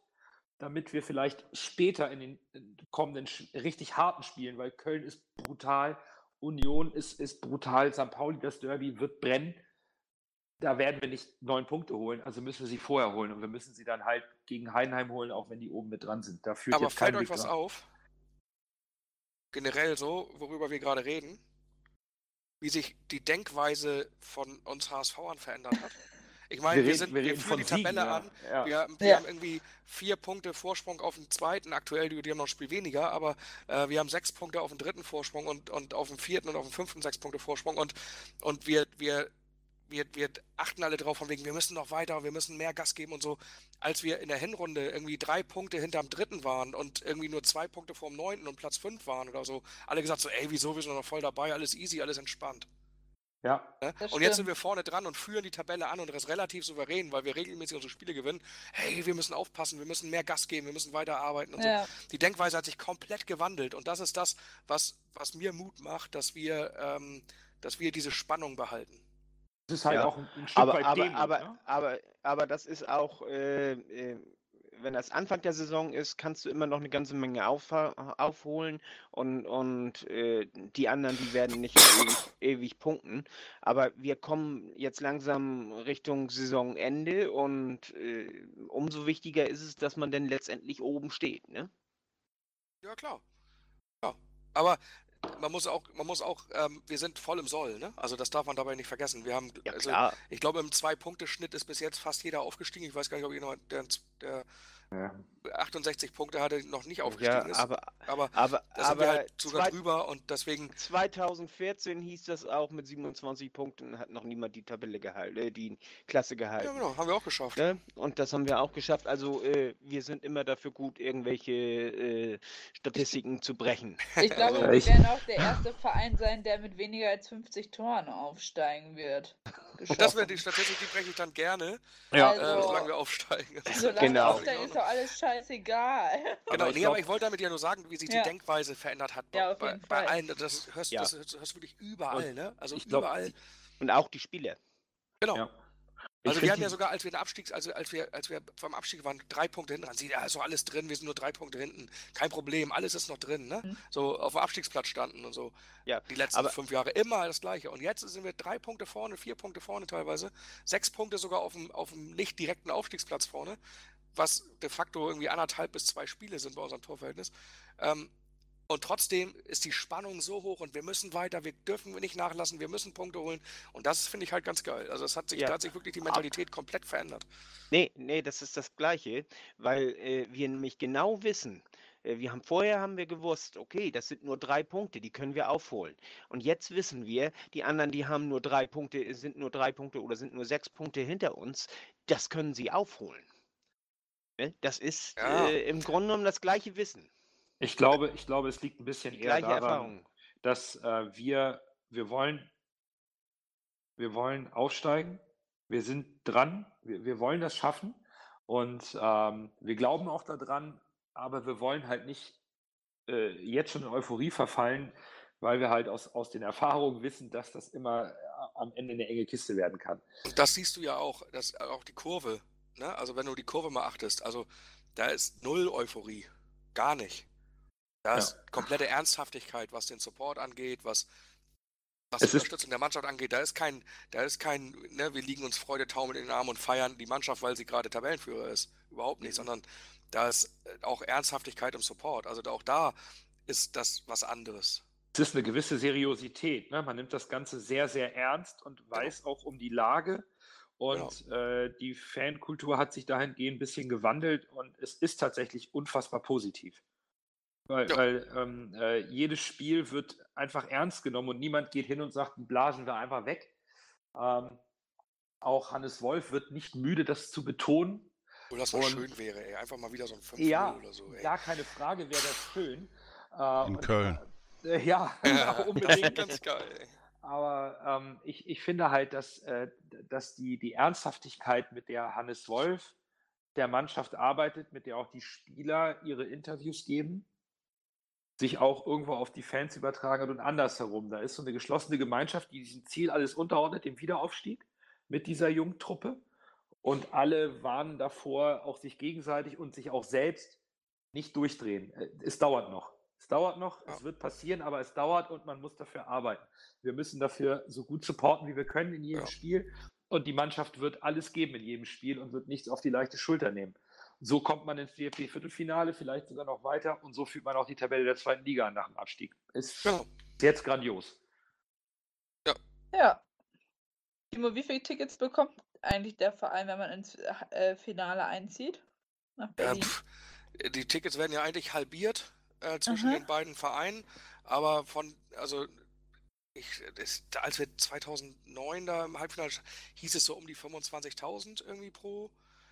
damit wir vielleicht später in den kommenden richtig harten Spielen, weil Köln ist brutal, Union ist, ist brutal, St. Pauli, das Derby wird brennen. Da werden wir nicht neun Punkte holen, also müssen wir sie vorher holen und wir müssen sie dann halt gegen Heidenheim holen, auch wenn die oben mit dran sind. Da führt Aber fällt euch was dran. auf? Generell so, worüber wir gerade reden, wie sich die Denkweise von uns HSVern verändert hat. Ich meine, wir, reden- sind, wir wir führen die Siegen, Tabelle ja. an. Ja. Wir, wir Ja. haben irgendwie vier Punkte Vorsprung auf den zweiten. Aktuell, die, die haben noch ein Spiel weniger, aber äh, wir haben sechs Punkte auf den dritten Vorsprung und, und auf dem vierten und auf dem fünften sechs Punkte Vorsprung. Und, und wir, wir, wir, wir achten alle drauf, von wegen, wir müssen noch weiter, wir müssen mehr Gas geben und so. Als wir in der Hinrunde irgendwie drei Punkte hinterm dritten waren und irgendwie nur zwei Punkte vorm neunten und Platz fünf waren oder so, alle gesagt so, ey, wieso, wir sind noch voll dabei, alles easy, alles entspannt. Ja, Ne? Und jetzt sind wir vorne dran und führen die Tabelle an und das relativ souverän, weil wir regelmäßig unsere Spiele gewinnen. Hey, wir müssen aufpassen, wir müssen mehr Gas geben, wir müssen weiter arbeiten und Ja. so. Die Denkweise hat sich komplett gewandelt und das ist das, was, was mir Mut macht, dass wir, ähm, dass wir diese Spannung behalten. Es ist halt Ja. auch ein, ein Stück Aber, weit aber, Demut, aber, ne? aber, aber das ist auch, äh, äh, wenn das Anfang der Saison ist, kannst du immer noch eine ganze Menge auf, aufholen und, und äh, die anderen, die werden nicht ewig, ewig punkten. Aber wir kommen jetzt langsam Richtung Saisonende und äh, umso wichtiger ist es, dass man denn letztendlich oben steht. Ne? Ja, klar. Ja. Aber man muss auch, man muss auch, ähm, wir sind voll im Soll, ne? Also das darf man dabei nicht vergessen. Wir haben, Ja, also ich glaube, im Zwei-Punkte-Schnitt ist bis jetzt fast jeder aufgestiegen. Ich weiß gar nicht, ob jemand, der, der Ja. 68 Punkte hatte, noch nicht Ja, aufgestiegen ist. aber, aber aber, da sind wir aber halt sogar zwei- drüber und deswegen 2014 hieß das auch mit 27 Punkten, hat noch niemand die Tabelle gehalten, äh, die Klasse gehalten. Ja, genau, haben wir auch geschafft. Ne? Und das haben wir auch geschafft. Also äh, wir sind immer dafür gut, irgendwelche äh, Statistiken zu brechen. Ich glaube, Ja, wir werden auch der erste Verein sein, der mit weniger als 50 Toren aufsteigen wird. Und das wäre die Statistik, die breche ich dann gerne, Ja. äh, Also- solange wir aufsteigen. Solange Genau. aufsteigen ist doch alles scheißegal. Genau, Aber ich nee, aber ich wollte damit ja nur sagen, wie sich Ja. die Denkweise verändert hat. Ja, bei, jeden bei Fall. allen, das hörst, Ja. das, das hörst du wirklich überall, Und ne? Also ich glaub, überall. Und auch die Spieler. Genau. Ja. Ich Also find wir hatten die- ja sogar, als wir den Abstieg, also als wir, als wir vom Abstieg waren, drei Punkte hinten dran. Sie, ja, ist doch alles drin, wir sind nur drei Punkte hinten. Kein Problem, alles ist noch drin, ne? Mhm. So auf dem Abstiegsplatz standen und so. Ja, Die letzten aber- fünf Jahre immer das gleiche. Und jetzt sind wir drei Punkte vorne, vier Punkte vorne teilweise, sechs Punkte sogar auf dem, auf dem nicht direkten Aufstiegsplatz vorne, was de facto irgendwie anderthalb bis zwei Spiele sind bei unserem Torverhältnis. Ähm, und trotzdem ist die Spannung so hoch und wir müssen weiter, wir dürfen nicht nachlassen, wir müssen Punkte holen. Und das finde ich halt ganz geil. Also es hat sich, Ja. da hat sich wirklich die Mentalität komplett verändert. Nee, nee, das ist das Gleiche, weil äh, wir nämlich genau wissen, äh, wir haben vorher haben wir gewusst, okay, das sind nur drei Punkte, die können wir aufholen. Und jetzt wissen wir, die anderen, die haben nur drei Punkte, sind nur drei Punkte oder sind nur sechs Punkte hinter uns, das können sie aufholen. Ne? Das ist Ja. äh, im Grunde genommen das gleiche Wissen, Ich glaube, ich glaube, es liegt ein bisschen eher daran, Erfahrung. dass äh, wir, wir wollen, wir wollen aufsteigen. Wir sind dran. Wir, wir wollen das schaffen. Und ähm, wir glauben auch daran, aber wir wollen halt nicht äh, jetzt schon in Euphorie verfallen, weil wir halt aus, aus den Erfahrungen wissen, dass das immer äh, am Ende eine enge Kiste werden kann. Und das siehst du ja auch, dass auch die Kurve, ne? Also wenn du die Kurve mal achtest, also da ist null Euphorie. Gar nicht. Da Ja. ist komplette Ernsthaftigkeit, was den Support angeht, was, was Es die Unterstützung der Mannschaft angeht. Da ist kein, da ist kein, ne, wir liegen uns Freudetaumel in den Armen und feiern die Mannschaft, weil sie gerade Tabellenführer ist. Überhaupt nicht, sondern da ist äh, auch Ernsthaftigkeit im Support. Also da- auch da ist das was anderes. Es ist eine gewisse Seriosität. Ne? Man nimmt das Ganze sehr, sehr ernst und weiß auch um die Lage. Und äh, die Fankultur hat sich dahingehend ein bisschen gewandelt und es ist tatsächlich unfassbar positiv. Weil, Ja. weil ähm, äh, jedes Spiel wird einfach ernst genommen und niemand geht hin und sagt, blasen wir einfach weg. Ähm, auch Hannes Wolf wird nicht müde, das zu betonen. Wo das Und- schön wäre, ey. Einfach mal wieder so ein 5 Ja, oder so, ey. gar keine Frage, wäre das schön. Äh, In und, Köln. Äh, ja, Ja, unbedingt. ganz geil, ey. Aber ähm, ich, ich finde halt, dass, äh, dass die, die Ernsthaftigkeit, mit der Hannes Wolf der Mannschaft arbeitet, mit der auch die Spieler ihre Interviews geben, sich auch irgendwo auf die Fans übertragen hat und andersherum. Da ist so eine geschlossene Gemeinschaft, die diesem Ziel alles unterordnet, dem Wiederaufstieg mit dieser Jungtruppe. Und alle warnen davor, auch sich gegenseitig und sich auch selbst nicht durchdrehen. Äh, Es dauert noch. Es dauert noch, Ja. es wird passieren, aber es dauert und man muss dafür arbeiten. Wir müssen dafür so gut supporten, wie wir können in jedem Ja. Spiel. Und die Mannschaft wird alles geben in jedem Spiel und wird nichts auf die leichte Schulter nehmen. So kommt man ins DFB-Viertelfinale, vielleicht sogar noch weiter. Und so führt man auch die Tabelle der zweiten Liga an nach dem Abstieg. Ist Genau. jetzt grandios. Ja. Timo, wie viele Tickets bekommt eigentlich der Verein, wenn man ins äh, Finale einzieht? Nach Ja, Berlin? pf, die Tickets werden ja eigentlich halbiert äh, zwischen Aha. den beiden Vereinen, aber von, also ich, das, als wir 2009 da im Halbfinale hieß es so um die 25.000 irgendwie pro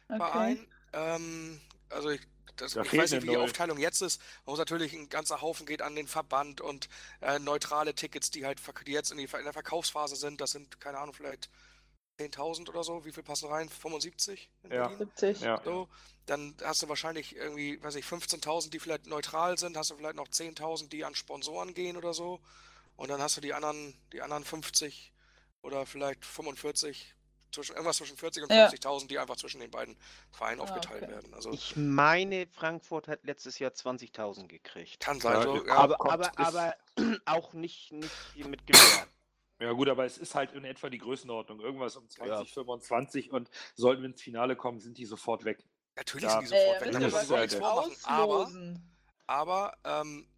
okay. Verein. Ähm, also ich, das, Da ich weiß nicht, wie die. Aufteilung jetzt ist. Man muss natürlich ein ganzer Haufen geht an den Verband und äh, neutrale Tickets, die halt die jetzt in, die, in der Verkaufsphase sind. Das sind, keine Ahnung, vielleicht 10.000 oder so. Wie viel passen rein? 75 in Ja. Berlin? 70. Ja. So, dann hast du wahrscheinlich irgendwie, weiß ich, 15.000, die vielleicht neutral sind, hast du vielleicht noch 10.000, die an Sponsoren gehen oder so. Und dann hast du die anderen, die anderen 50 oder vielleicht 45, zwischen, irgendwas zwischen 40 und Ja. 50.000, die einfach zwischen den beiden Vereinen Ah, aufgeteilt okay. werden. Also Ich meine, Frankfurt hat letztes Jahr 20.000 gekriegt. kann sein, Ja, so, aber kommt, aber, aber auch nicht, nicht mit Gewähr. Ja gut, aber es ist halt in etwa die Größenordnung. Irgendwas um 2025 und sollten wir ins Finale kommen, sind die sofort weg. natürlich Ja. sind die sofort Äh, weg, da da müssen müssen wir wir nichts halt vormachen. Aber, aber, ähm,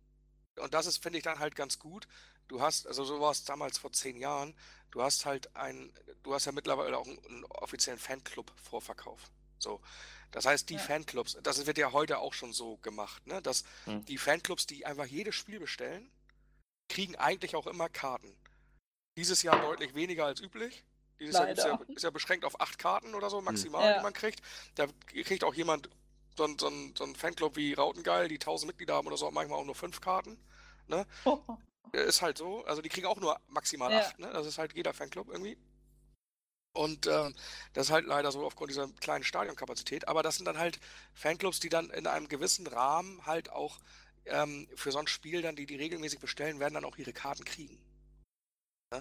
und das ist, finde ich, dann halt ganz gut. Du hast, also so war es damals vor zehn Jahren, du hast halt ein, du hast ja mittlerweile auch einen, einen offiziellen Fanclub-Vorverkauf. So. Das heißt, die Ja. Fanclubs, das wird ja heute auch schon so gemacht, ne? dass Hm. die Fanclubs, die einfach jedes Spiel bestellen, kriegen eigentlich auch immer Karten. Dieses Jahr deutlich weniger als üblich. Dieses Jahr ist ja, Leider. ist ja beschränkt auf acht Karten oder so maximal, Ja. die man kriegt. Da kriegt auch jemand, so ein, so ein, so ein Fanclub wie Rautengeil, die 1000 Mitglieder haben oder so, manchmal auch nur fünf Karten. Ist halt so. Also die kriegen auch nur maximal Ja. acht, ne? Das ist halt jeder Fanclub irgendwie. Und ähm, das ist halt leider so aufgrund dieser kleinen Stadionkapazität. Aber das sind dann halt Fanclubs, die dann in einem gewissen Rahmen halt auch ähm, für so ein Spiel dann, die die regelmäßig bestellen, werden dann auch ihre Karten kriegen.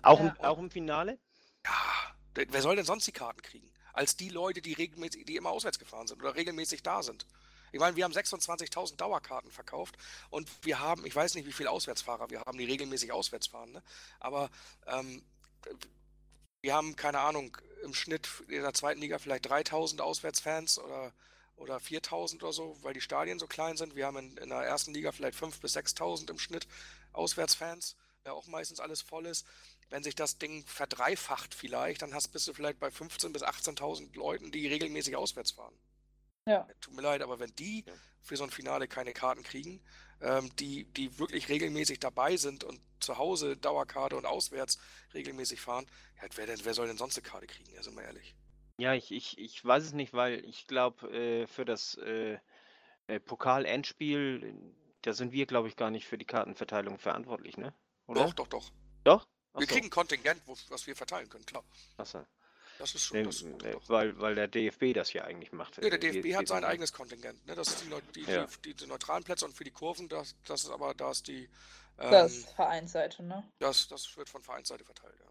Auch, im, auch im Finale? Ja, wer soll denn sonst die Karten kriegen? Als die Leute, die regelmäßig, die immer auswärts gefahren sind oder regelmäßig da sind. Ich meine, wir haben 26.000 Dauerkarten verkauft und wir haben, ich weiß nicht, wie viele Auswärtsfahrer wir haben, die regelmäßig auswärts fahren, ne? aber ähm, wir haben, keine Ahnung, im Schnitt in der zweiten Liga vielleicht 3.000 Auswärtsfans oder, oder 4.000 oder so, weil die Stadien so klein sind. Wir haben in, in der ersten Liga vielleicht 5.000 bis 6.000 im Schnitt Auswärtsfans, ja auch meistens alles voll ist. Wenn sich das Ding verdreifacht vielleicht, dann hast, bist du vielleicht bei 15.000 bis 18.000 Leuten, die regelmäßig auswärts fahren. Ja. Tut mir leid, aber wenn die für so ein Finale keine Karten kriegen, ähm, die, die wirklich regelmäßig dabei sind und zu Hause Dauerkarte und auswärts regelmäßig fahren, ja, wer, denn, wer soll denn sonst eine Karte kriegen? Ja, sind wir ehrlich. Ja, ich, ich, ich weiß es nicht, weil ich glaube, äh, für das äh, äh, Pokal-Endspiel, da sind wir, glaube ich, gar nicht für die Kartenverteilung verantwortlich, ne? Oder? Doch, doch, doch. Doch? Wir Achso, kriegen ein Kontingent, wo, was wir verteilen können, klar. achso. Das ist schon, Nee, das, doch. weil, weil der DFB das ja eigentlich macht. Ja, der DFB die- hat die- sein eigenes Kontingent. Ne? Das ist die, Neu- die, Ja. die, die, neutralen Plätze und für die Kurven, das, das ist aber, da ist die, ähm, Das ist Vereinsseite, ne? das, das wird von Vereinsseite verteilt, ja.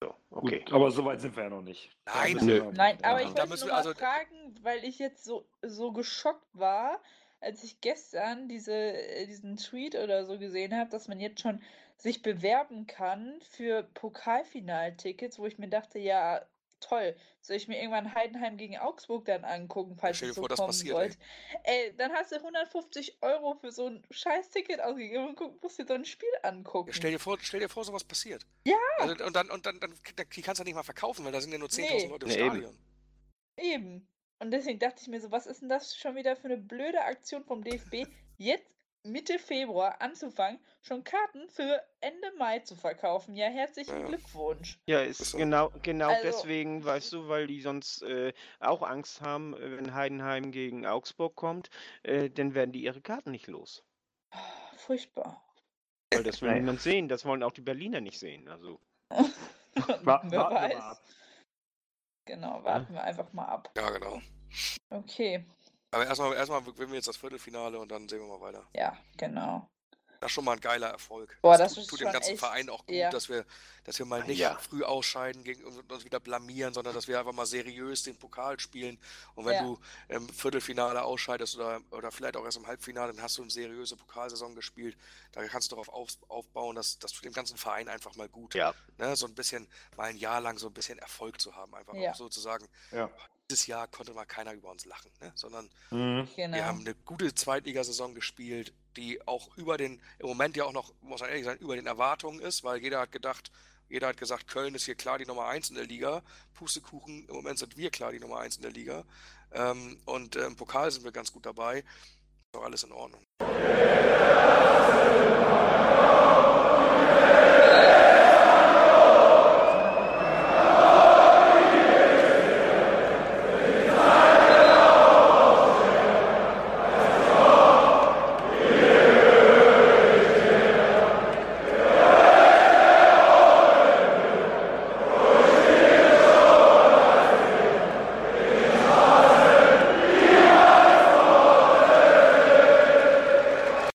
So, okay. Gut, aber so weit sind wir ja noch nicht. Nein, wir- Nein, aber ich wollte nur also- fragen, weil ich jetzt so, so geschockt war, als ich gestern diese, äh, diesen Tweet oder so gesehen habe, dass man jetzt schon sich bewerben kann für Pokalfinaltickets, wo ich mir dachte, ja, toll, soll ich mir irgendwann Heidenheim gegen Augsburg dann angucken, falls stell dir es so vor, das kommen passiert, sollte. Ey, dann hast du 150 Euro für so ein scheiß Ticket ausgegeben und guck, musst dir so ein Spiel angucken. Ja, stell dir vor, stell dir vor, sowas passiert. Ja. Also, und dann, und dann, dann, die kannst du nicht mal verkaufen, weil da sind ja nur 10.000 Nee. Leute im Nee, eben. Stadion. Eben. Und deswegen dachte ich mir so, was ist denn das schon wieder für eine blöde Aktion vom DFB, jetzt Mitte Februar anzufangen, schon Karten für Ende Mai zu verkaufen. Ja, herzlichen Ja, ja. Glückwunsch. Ja, ist genau, genau Also- deswegen, weißt du, weil die sonst äh, auch Angst haben, äh, wenn Heidenheim gegen Augsburg kommt, äh, dann werden die ihre Karten nicht los. Ah, Furchtbar. Weil das will niemand sehen. Das wollen auch die Berliner nicht sehen. Also, Wa Wer warten wir weiß. mal ab. Genau, warten wir einfach mal ab. Ja, genau. Okay, Aber erstmal, erstmal gewinnen wir jetzt das Viertelfinale und dann sehen wir mal weiter. ja, genau. Das ist schon mal ein geiler Erfolg. Boah, das tut, ist tut dem ganzen echt- Verein auch gut, ja. dass wir, dass wir mal nicht Ja. früh ausscheiden gegen, und uns wieder blamieren, sondern dass wir einfach mal seriös den Pokal spielen. Und wenn Ja. du im Viertelfinale ausscheidest oder, oder vielleicht auch erst im Halbfinale, dann hast du eine seriöse Pokalsaison gespielt. Da kannst du darauf auf, aufbauen, dass, dass du dem ganzen Verein einfach mal gut, ja. ne, so ein bisschen, mal ein Jahr lang so ein bisschen Erfolg zu haben. Einfach Ja. auch sozusagen, Ja. Dieses Jahr konnte mal keiner über uns lachen, ne? sondern Mhm. Genau. wir haben eine gute Zweitligasaison gespielt, die auch über den, im Moment ja auch noch, muss man ehrlich sagen, über den Erwartungen ist, weil jeder hat gedacht, jeder hat gesagt, Köln ist hier klar die Nummer 1 in der Liga. Pustekuchen, im Moment sind wir klar die Nummer 1 in der Liga. Ähm, und äh, im Pokal sind wir ganz gut dabei. Ist doch alles in Ordnung.